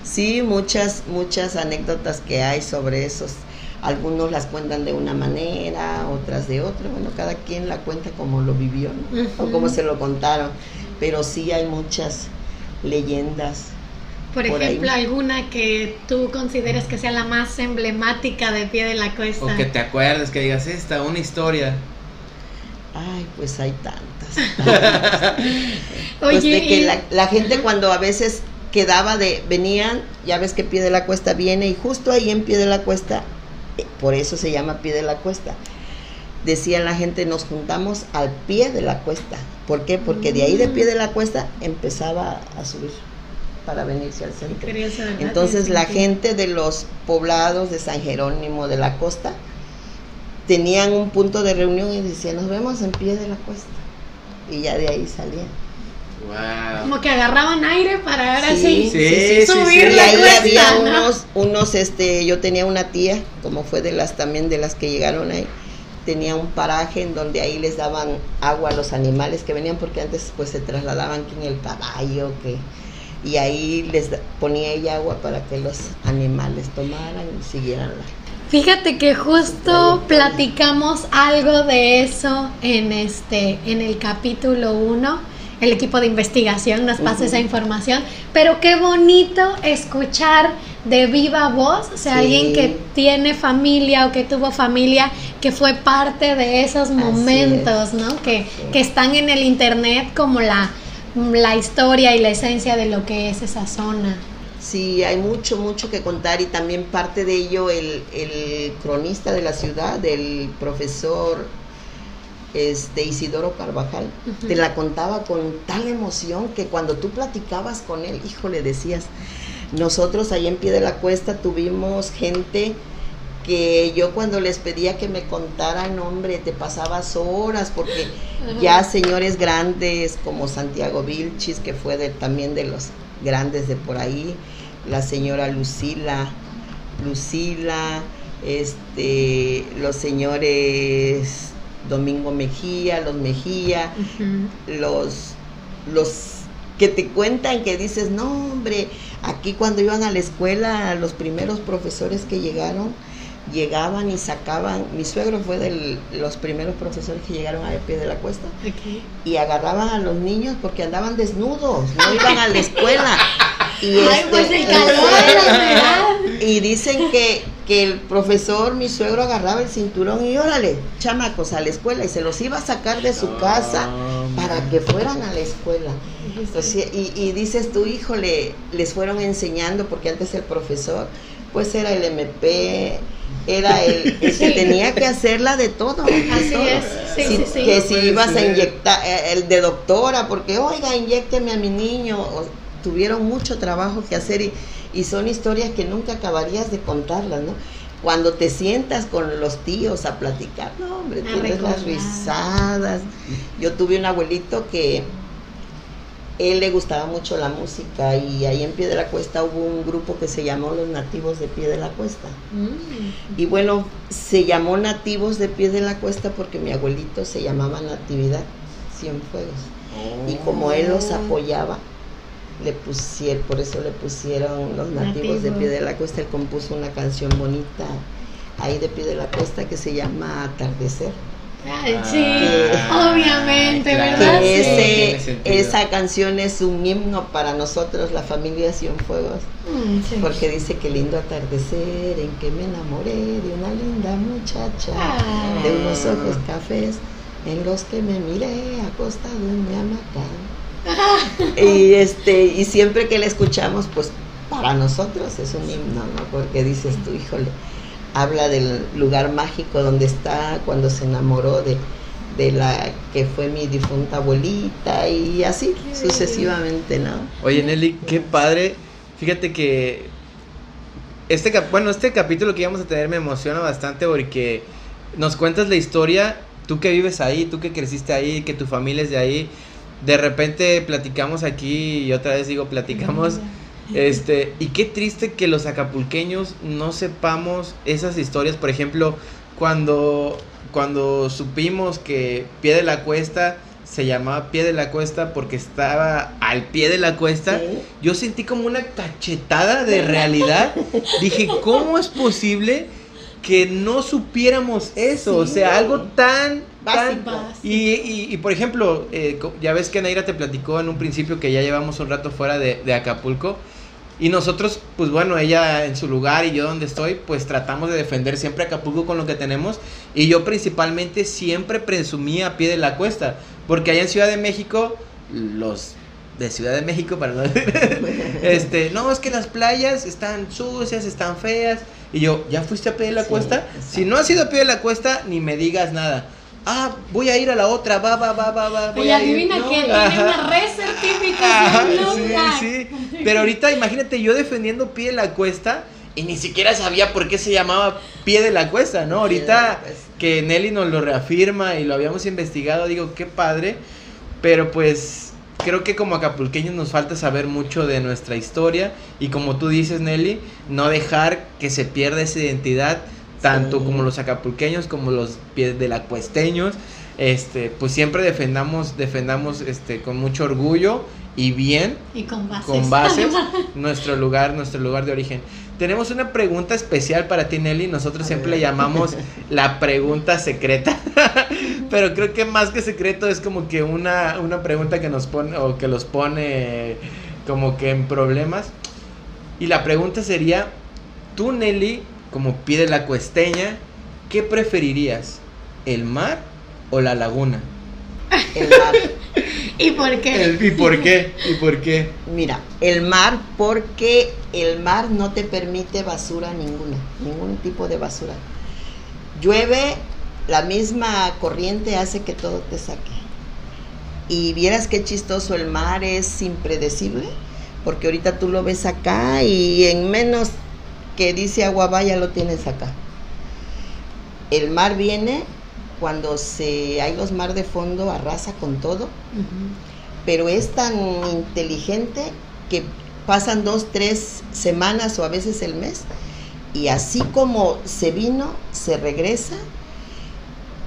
Sí, muchas, muchas anécdotas que hay sobre esos. Algunos las cuentan de una manera, otras de otra. Bueno, cada quien la cuenta como lo vivió, ¿no? O como se lo contaron. Pero sí hay muchas leyendas. Por Por ahí. ejemplo, alguna que tú consideres que sea la más emblemática de pie de la cuesta. O que te acuerdes, que digas esta, una historia. Ay, pues hay tantas. Oye, pues de que y- la, la gente cuando a veces quedaba de, venían, ya ves que pie de la cuesta viene y justo ahí en pie de la cuesta, eh, por eso se llama pie de la cuesta. Decía la gente, nos juntamos al pie de la cuesta. ¿Por qué? Porque de ahí de pie de la cuesta empezaba a subir para venirse al centro. Entonces la gente de los poblados de San Jerónimo de la costa tenían un punto de reunión y decían, nos vemos en pie de la cuesta. Y ya de ahí salían. Wow. Como que agarraban aire para ahora Sí, sí, sí, sí, sí. subir Y la ahí cuesta, había ¿no? unos, unos, este, yo tenía una tía, como fue de las también de las que llegaron ahí, tenía un paraje en donde ahí les daban agua a los animales que venían, porque antes pues se trasladaban que en el caballo, que y ahí les ponía ella agua para que los animales tomaran y siguieran la Fíjate que justo platicamos algo de eso en este en el capítulo 1. El equipo de investigación nos pasa esa información, pero qué bonito escuchar de viva voz, o sea, Sí. alguien que tiene familia o que tuvo familia, que fue parte de esos momentos, ¿no? Que, que están en el internet como la, la historia y la esencia de lo que es esa zona. Sí, hay mucho, mucho que contar y también parte de ello el, el cronista de la ciudad, el profesor este, Isidoro Carvajal, te la contaba con tal emoción que cuando tú platicabas con él, híjole, decías, nosotros ahí en pie de la cuesta tuvimos gente que yo cuando les pedía que me contaran, hombre, te pasabas horas porque ya señores grandes como Santiago Vilchis, que fue de- también de los grandes de por ahí, la señora Lucila, Lucila, este, los señores Domingo Mejía, los Mejía, los, los que te cuentan que dices, no hombre, aquí cuando iban a la escuela, los primeros profesores que llegaron, llegaban y sacaban, mi suegro fue de los primeros profesores que llegaron al pie de la cuesta, y agarraban a los niños porque andaban desnudos, no iban a la escuela. Y Ay, este, pues el calor, y dicen que, que el profesor, mi suegro, agarraba el cinturón y órale, chamacos, a la escuela y se los iba a sacar de su casa para que fueran a la escuela. Entonces, y, y dices tú, híjole, les fueron enseñando, porque antes el profesor, pues era el MP, era el, el que tenía que hacerla de todo. de Así todo. es, sí, Si- sí, sí. Que No si ibas a inyectar, eh, el de doctora, porque oiga, inyecteme a mi niño. o- tuvieron mucho trabajo que hacer y, y son historias que nunca acabarías de contarlas, ¿no? Cuando te sientas con los tíos a platicar, no, hombre, A tienes las risadas. Yo tuve un abuelito que él le gustaba mucho la música y ahí en Pie de la Cuesta hubo un grupo que se llamó Los Nativos de Pie de la Cuesta. Mm. Y bueno, se llamó Nativos de Pie de la Cuesta porque mi abuelito se llamaba Natividad Cienfuegos. Y como él los Oh. apoyaba, le pusieron, por eso le pusieron los nativos de. Pie de la Cuesta. Él compuso una canción bonita ahí de Pie de la Cuesta que se llama Atardecer. Ay, sí, Ah, obviamente, claro. ¿verdad? Que sí. Sí. ese- esa canción es un himno para nosotros, la familia Cienfuegos. Mm, sí. Porque dice que lindo atardecer en que me enamoré de una linda muchacha, Ah. de unos ojos cafés en los que me miré acostado en mi hamaca. y este, y siempre que la escuchamos, pues para nosotros es un himno, ¿no? Porque dices tú, híjole, habla del lugar mágico donde está cuando se enamoró de, de la que fue mi difunta abuelita y así Qué sucesivamente, ¿no? Oye, Nelly, qué padre. Fíjate que este cap- bueno, este capítulo que íbamos a tener me emociona bastante porque nos cuentas la historia, tú que vives ahí, tú que creciste ahí, que tu familia es de ahí. De repente platicamos aquí y otra vez digo platicamos este, y qué triste que los acapulqueños no sepamos esas historias, por ejemplo, cuando cuando supimos que Pie de la Cuesta se llamaba Pie de la Cuesta porque estaba al pie de la cuesta, Sí. yo sentí como una cachetada de realidad. Dije, ¿cómo es posible que no supiéramos eso? O sea, algo tan... y, y- y, por ejemplo, eh, ya ves que Naira te platicó en un principio que ya llevamos un rato fuera de, de Acapulco. Y nosotros, pues bueno, ella en su lugar y yo donde estoy, pues tratamos de defender siempre Acapulco con lo que tenemos. Y yo principalmente siempre presumí a pie de la cuesta. Porque allá en Ciudad de México, los de Ciudad de México, no este, no, es que las playas están sucias, están feas. Y yo, ¿ya fuiste a pie de la Sí, cuesta? exacto. Si no has ido a pie de la cuesta, ni me digas nada. Ah, voy a ir a la otra, va, va, va, va, va. voy Y a ir. adivina No, que tiene una recertificación. sí, sí. Pero ahorita imagínate yo defendiendo pie de la cuesta y ni siquiera sabía por qué se llamaba pie de la cuesta, ¿no? Ahorita que Nelly nos lo reafirma y lo habíamos investigado, digo, qué padre. Pero pues creo que como acapulqueños nos falta saber mucho de nuestra historia y como tú dices, Nelly, no dejar que se pierda esa identidad, tanto Sí. como los acapulqueños como los pies de la cuesteños. Este, pues siempre defendamos, defendamos este, con mucho orgullo y bien Y con bases. con bases nuestro lugar, nuestro lugar de origen. Tenemos una pregunta especial para ti, Nelly. Nosotros A siempre ver. le llamamos la pregunta secreta. Pero creo que más que secreto es como que una, una pregunta que nos pone o que los pone como que en problemas. Y la pregunta sería, tú Nelly, como pide la cuesteña, ¿qué preferirías? ¿El mar o la laguna? El mar. ¿Y por qué? El- ¿Y por qué? ¿Y por qué? Mira, el mar porque el mar no te permite basura ninguna, ningún tipo de basura. Llueve, la misma corriente hace que todo te saque. Y vieras qué chistoso el mar es impredecible, porque ahorita tú lo ves acá y en menos que dice agua va ya lo tienes acá. El mar viene cuando se hay los mar de fondo arrasa con todo pero es tan inteligente que pasan dos, tres semanas o a veces el mes, y así como se vino, se regresa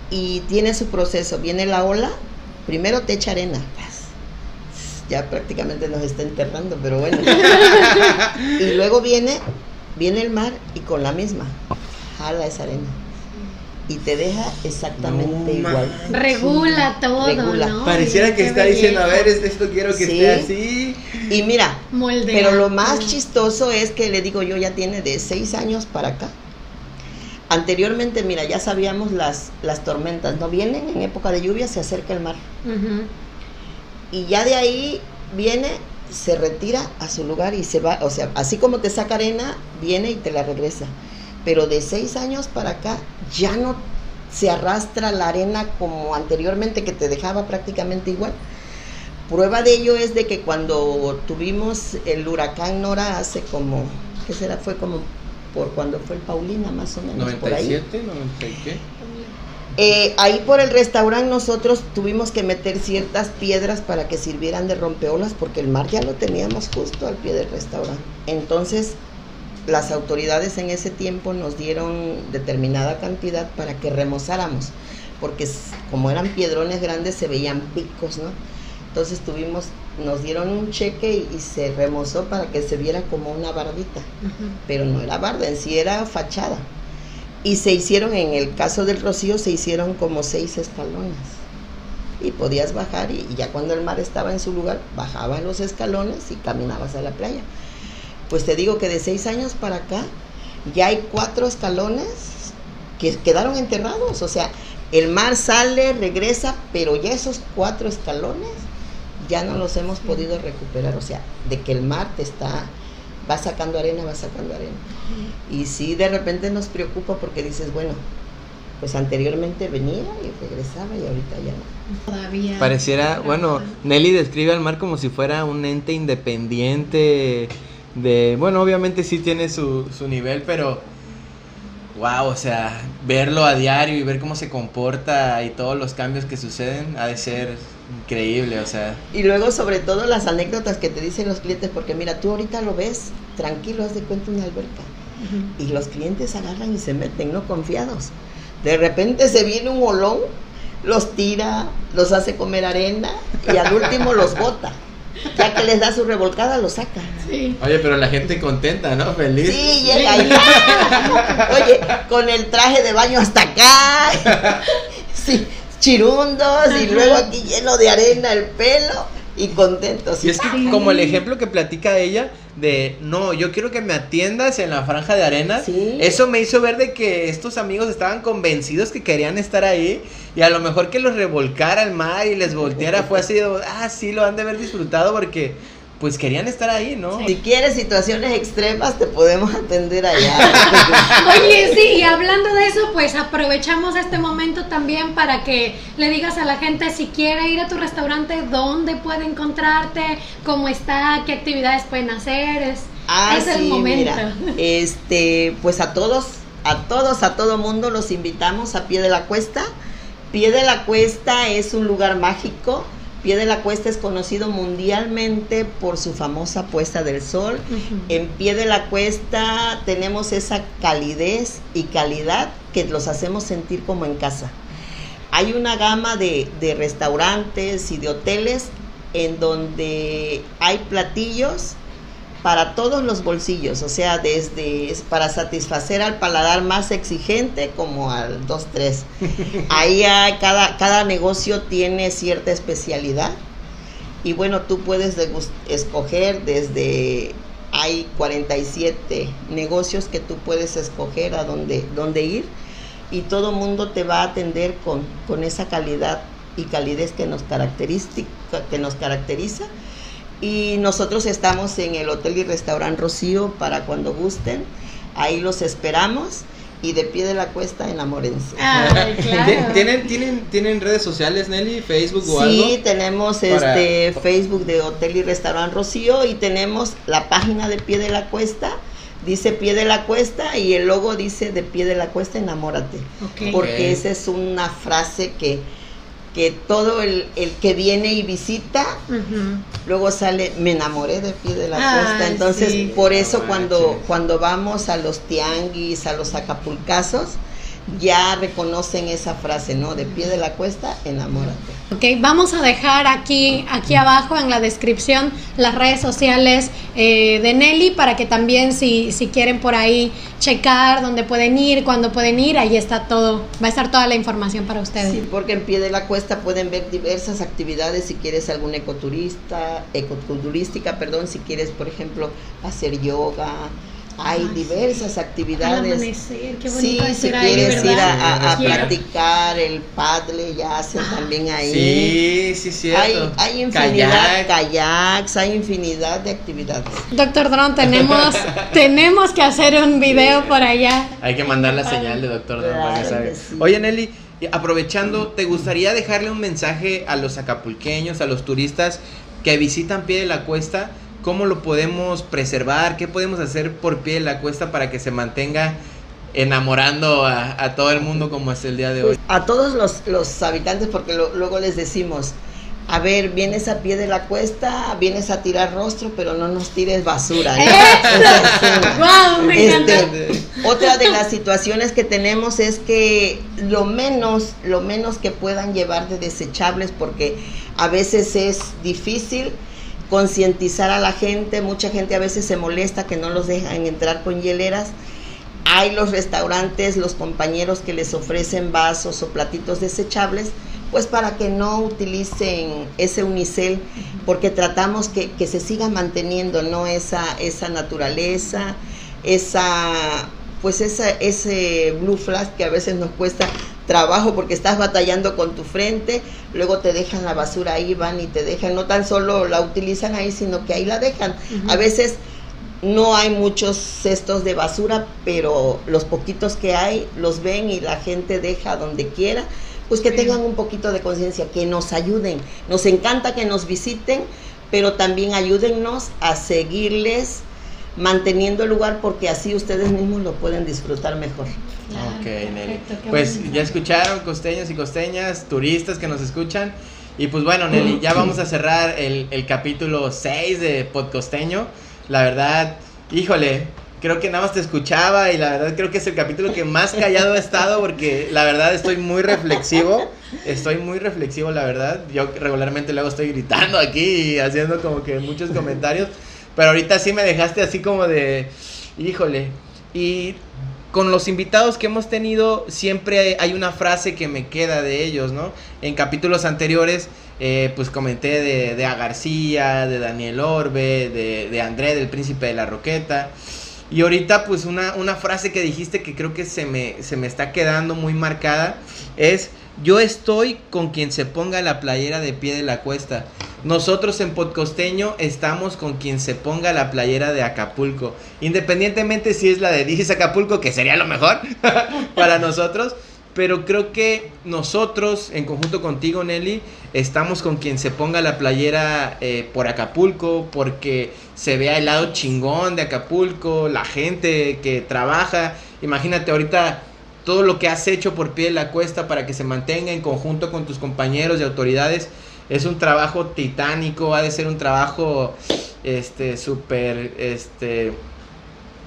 y tiene su proceso. Viene la ola, primero te echa arena, ya prácticamente nos está enterrando, pero bueno. y luego viene, viene el mar y con la misma, jala esa arena. Y te deja exactamente No igual. Regula todo, Regula. ¿no? Pareciera que está diciendo, a ver, esto quiero que Sí. esté así. Y mira, Moldea. Pero lo más chistoso es que le digo yo, ya tiene de seis años para acá. Anteriormente, mira, ya sabíamos las, las tormentas, no vienen en época de lluvia, se acerca el mar. Y ya de ahí viene, se retira a su lugar y se va, o sea, así como te saca arena, viene y te la regresa. Pero de seis años para acá ya no se arrastra la arena como anteriormente que te dejaba prácticamente igual. Prueba de ello es de que cuando tuvimos el huracán Nora hace como, ¿qué será? Fue como por cuando fue el Paulina más o menos por ahí. 97, 90 y qué? Eh, ahí por el restaurante nosotros tuvimos que meter ciertas piedras para que sirvieran de rompeolas porque el mar ya lo teníamos justo al pie del restaurante. Entonces las autoridades en ese tiempo nos dieron determinada cantidad para que remozáramos porque como eran piedrones grandes se veían picos, ¿no? Entonces tuvimos, nos dieron un cheque y, y se remozó para que se viera como una bardita pero no era barda, en sí era fachada. Y se hicieron, en el caso del Rocío, se hicieron como seis escalones. Y podías bajar y, y ya cuando el mar estaba en su lugar, bajabas los escalones y caminabas a la playa. Pues te digo que de seis años para acá ya hay cuatro escalones que quedaron enterrados. O sea, el mar sale, regresa, pero ya esos cuatro escalones ya no los hemos podido recuperar. O sea, de que el mar te está, va sacando arena, va sacando arena. Y sí, de repente nos preocupa porque dices, bueno, pues anteriormente venía y regresaba y ahorita ya no. Todavía. Pareciera, bueno, Nelly describe al mar como si fuera un ente independiente de, bueno, obviamente sí tiene su, su nivel, pero wow, o sea, verlo a diario y ver cómo se comporta y todos los cambios que suceden ha de ser increíble, o sea, Y luego sobre todo las anécdotas que te dicen los clientes, porque mira, tú ahorita lo ves tranquilo, haz de cuenta una alberca. Y los clientes agarran y se meten, no confiados. De repente se viene un olón, los tira, los hace comer arena y al último los bota. Ya que les da su revolcada, los saca. Sí. oye, pero la gente contenta, ¿no? Feliz. Sí, llega ahí. Oye, con el traje de baño hasta acá. Sí, chirundos y luego aquí lleno de arena el pelo y contentos. Y es que Sí. como el ejemplo que platica ella de, no, yo quiero que me atiendas en la franja de arena, Sí. eso me hizo ver de que estos amigos estaban convencidos que querían estar ahí y a lo mejor que los revolcara al mar y les volteara fue así, de, ah, sí, lo han de haber disfrutado porque pues querían estar ahí, ¿no? Si quieres situaciones extremas, te podemos atender allá. Oye, sí, y hablando de eso, pues aprovechamos este momento también para que le digas a la gente si quiere ir a tu restaurante, dónde puede encontrarte, cómo está, qué actividades pueden hacer. Es, Ah, es el sí, momento. mira, este, pues a todos, a todos, a todo mundo los invitamos a Pie de la Cuesta. Pie de la Cuesta es un lugar mágico. Pie de la Cuesta es conocido mundialmente por su famosa puesta del sol. En Pie de la Cuesta tenemos esa calidez y calidad que los hacemos sentir como en casa. Hay una gama de, de restaurantes y de hoteles en donde hay platillos para todos los bolsillos, o sea, desde es para satisfacer al paladar más exigente como al 2-3. Ahí cada, cada negocio tiene cierta especialidad y bueno, tú puedes escoger desde hay 47 negocios que tú puedes escoger a dónde, dónde ir y todo mundo te va a atender con, con esa calidad y calidez que nos, que nos caracteriza. Y nosotros estamos en el Hotel y Restaurante Rocío para cuando gusten. Ahí los esperamos y de pie de la cuesta enamórense. Ay, claro. ¿Tienen, tienen, ¿Tienen redes sociales, Nelly? ¿Facebook o sí, algo? Sí, tenemos este Facebook de Hotel y Restaurante Rocío y tenemos la página de pie de la cuesta. Dice pie de la cuesta y el logo dice de pie de la cuesta enamórate. Porque esa es una frase que que todo el, el que viene y visita, luego sale, me enamoré de pie de la costa. Entonces, por eso cuando, cuando vamos a los tianguis, a los acapulcazos, ya reconocen esa frase, ¿no? De pie de la cuesta, enamórate. Ok, vamos a dejar aquí, aquí abajo en la descripción las redes sociales eh, de Nelly para que también si, si quieren por ahí checar dónde pueden ir, cuándo pueden ir, ahí está todo, va a estar toda la información para ustedes. Sí, porque en pie de la cuesta pueden ver diversas actividades si quieres algún ecoturista, ecoturística, perdón, si quieres por ejemplo hacer yoga, hay diversas actividades. qué sí, si quieres ir a, a, practicar el paddle, ya hacen también ahí. Sí, sí, cierto. Hay, hay infinidad, kayaks, hay infinidad de actividades. Doctor Dron, tenemos, tenemos que hacer un video por allá. Hay que mandar la señal de Doctor Dron para que salga. Oye, Nelly, aprovechando, ¿te gustaría dejarle un mensaje a los acapulqueños, a los turistas que visitan Pie de la Cuesta? Cómo lo podemos preservar, qué podemos hacer por pie de la cuesta para que se mantenga enamorando a, todo el mundo como es el día de hoy. A todos los, habitantes, porque luego les decimos, a ver, vienes a pie de la cuesta, vienes a tirar rostro, pero no nos tires basura. Este, otra de las situaciones que tenemos es que lo menos, lo menos que puedan llevar de desechables, porque a veces es difícil concientizar a la gente, mucha gente a veces se molesta que no los dejan entrar con hieleras. Hay los restaurantes, los compañeros que les ofrecen vasos o platitos desechables, pues para que no utilicen ese unicel, porque tratamos que, que se siga manteniendo ¿no? esa, esa naturaleza, esa pues esa, ese blue flash que a veces nos cuesta trabajo porque estás batallando con tu frente, luego te dejan la basura ahí, van y te dejan, no tan solo la utilizan ahí, sino que ahí la dejan. A veces no hay muchos cestos de basura, pero los poquitos que hay los ven y la gente deja donde quiera, pues que tengan un poquito de conciencia, que nos ayuden. Nos encanta que nos visiten, pero también ayúdennos a seguirles manteniendo el lugar porque así ustedes mismos lo pueden disfrutar mejor. ok, Nelly. Pues ya escucharon costeños y costeñas, turistas que nos escuchan. Y pues bueno, Nelly, ya vamos a cerrar el, el capítulo 6 de Podcosteño. La verdad, híjole, creo que nada más te escuchaba y la verdad creo que es el capítulo que más callado he estado porque la verdad estoy muy reflexivo. Estoy muy reflexivo, la verdad. Yo regularmente luego estoy gritando aquí y haciendo como que muchos comentarios. Pero ahorita sí me dejaste así como de, híjole. Y con los invitados que hemos tenido, siempre hay una frase que me queda de ellos, ¿no? En capítulos anteriores, eh, pues comenté de, de A. García, de Daniel Orbe, de, de André, del Príncipe de la Roqueta. Y ahorita, pues una, una frase que dijiste que creo que se me, se me está quedando muy marcada es, yo estoy con quien se ponga la playera de pie de la cuesta. Nosotros en Podcosteño estamos con quien se ponga la playera de Acapulco. Independientemente si es la de Dices Acapulco, que sería lo mejor para nosotros. Pero creo que nosotros, en conjunto contigo, Nelly, estamos con quien se ponga la playera eh, por Acapulco, porque se vea el lado chingón de Acapulco, la gente que trabaja. Imagínate ahorita todo lo que has hecho por pie de la cuesta para que se mantenga en conjunto con tus compañeros y autoridades es un trabajo titánico, ha de ser un trabajo este súper este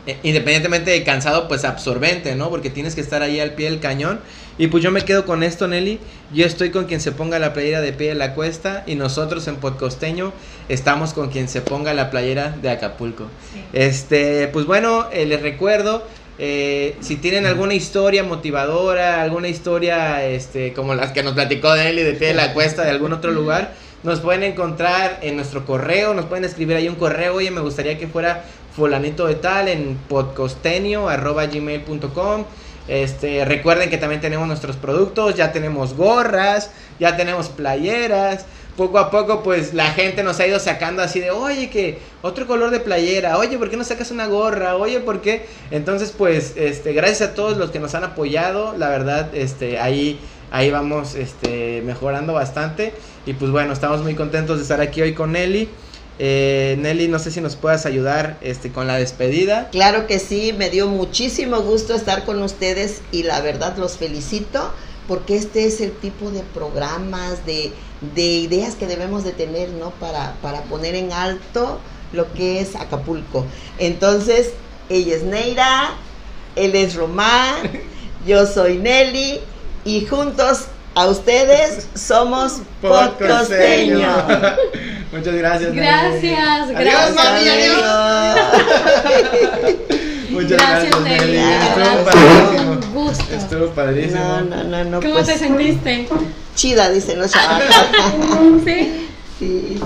eh, independientemente de cansado, pues absorbente, ¿no? Porque tienes que estar ahí al pie del cañón. Y pues yo me quedo con esto, Nelly. Yo estoy con quien se ponga la playera de pie de la cuesta. Y nosotros en Podcosteño estamos con quien se ponga la playera de Acapulco. Este, pues bueno, eh, les recuerdo eh, si tienen alguna historia motivadora, alguna historia este, como las que nos platicó de pie de la cuesta de algún otro lugar, nos pueden encontrar en nuestro correo, nos pueden escribir ahí un correo, oye, me gustaría que fuera fulanito de tal en podcostenio.gmail.com este, recuerden que también tenemos nuestros productos, ya tenemos gorras, ya tenemos playeras. Poco a poco, pues la gente nos ha ido sacando así de, oye, que otro color de playera, oye, ¿por qué no sacas una gorra? Oye, ¿por qué? Entonces, pues, este, gracias a todos los que nos han apoyado, la verdad, este, ahí, ahí vamos, este, mejorando bastante. Y pues bueno, estamos muy contentos de estar aquí hoy con Nelly. Eh, Nelly, no sé si nos puedas ayudar este, con la despedida. Claro que sí, me dio muchísimo gusto estar con ustedes y la verdad los felicito porque este es el tipo de programas, de, de ideas que debemos de tener, ¿no? Para, para poner en alto lo que es Acapulco. Entonces, ella es Neira, él es Román, yo soy Nelly y juntos a ustedes somos podcosteños. Muchas gracias. Gracias, Nelly. gracias. Adiós, mami, adiós. Muchas Gracias, gracias, Nelly. Estuvo verdad, padrísimo. Un gusto. Estuvo padrísimo. No, no, no, no. ¿Cómo pues, te sentiste? Chida, dicen los sí, sí, sí.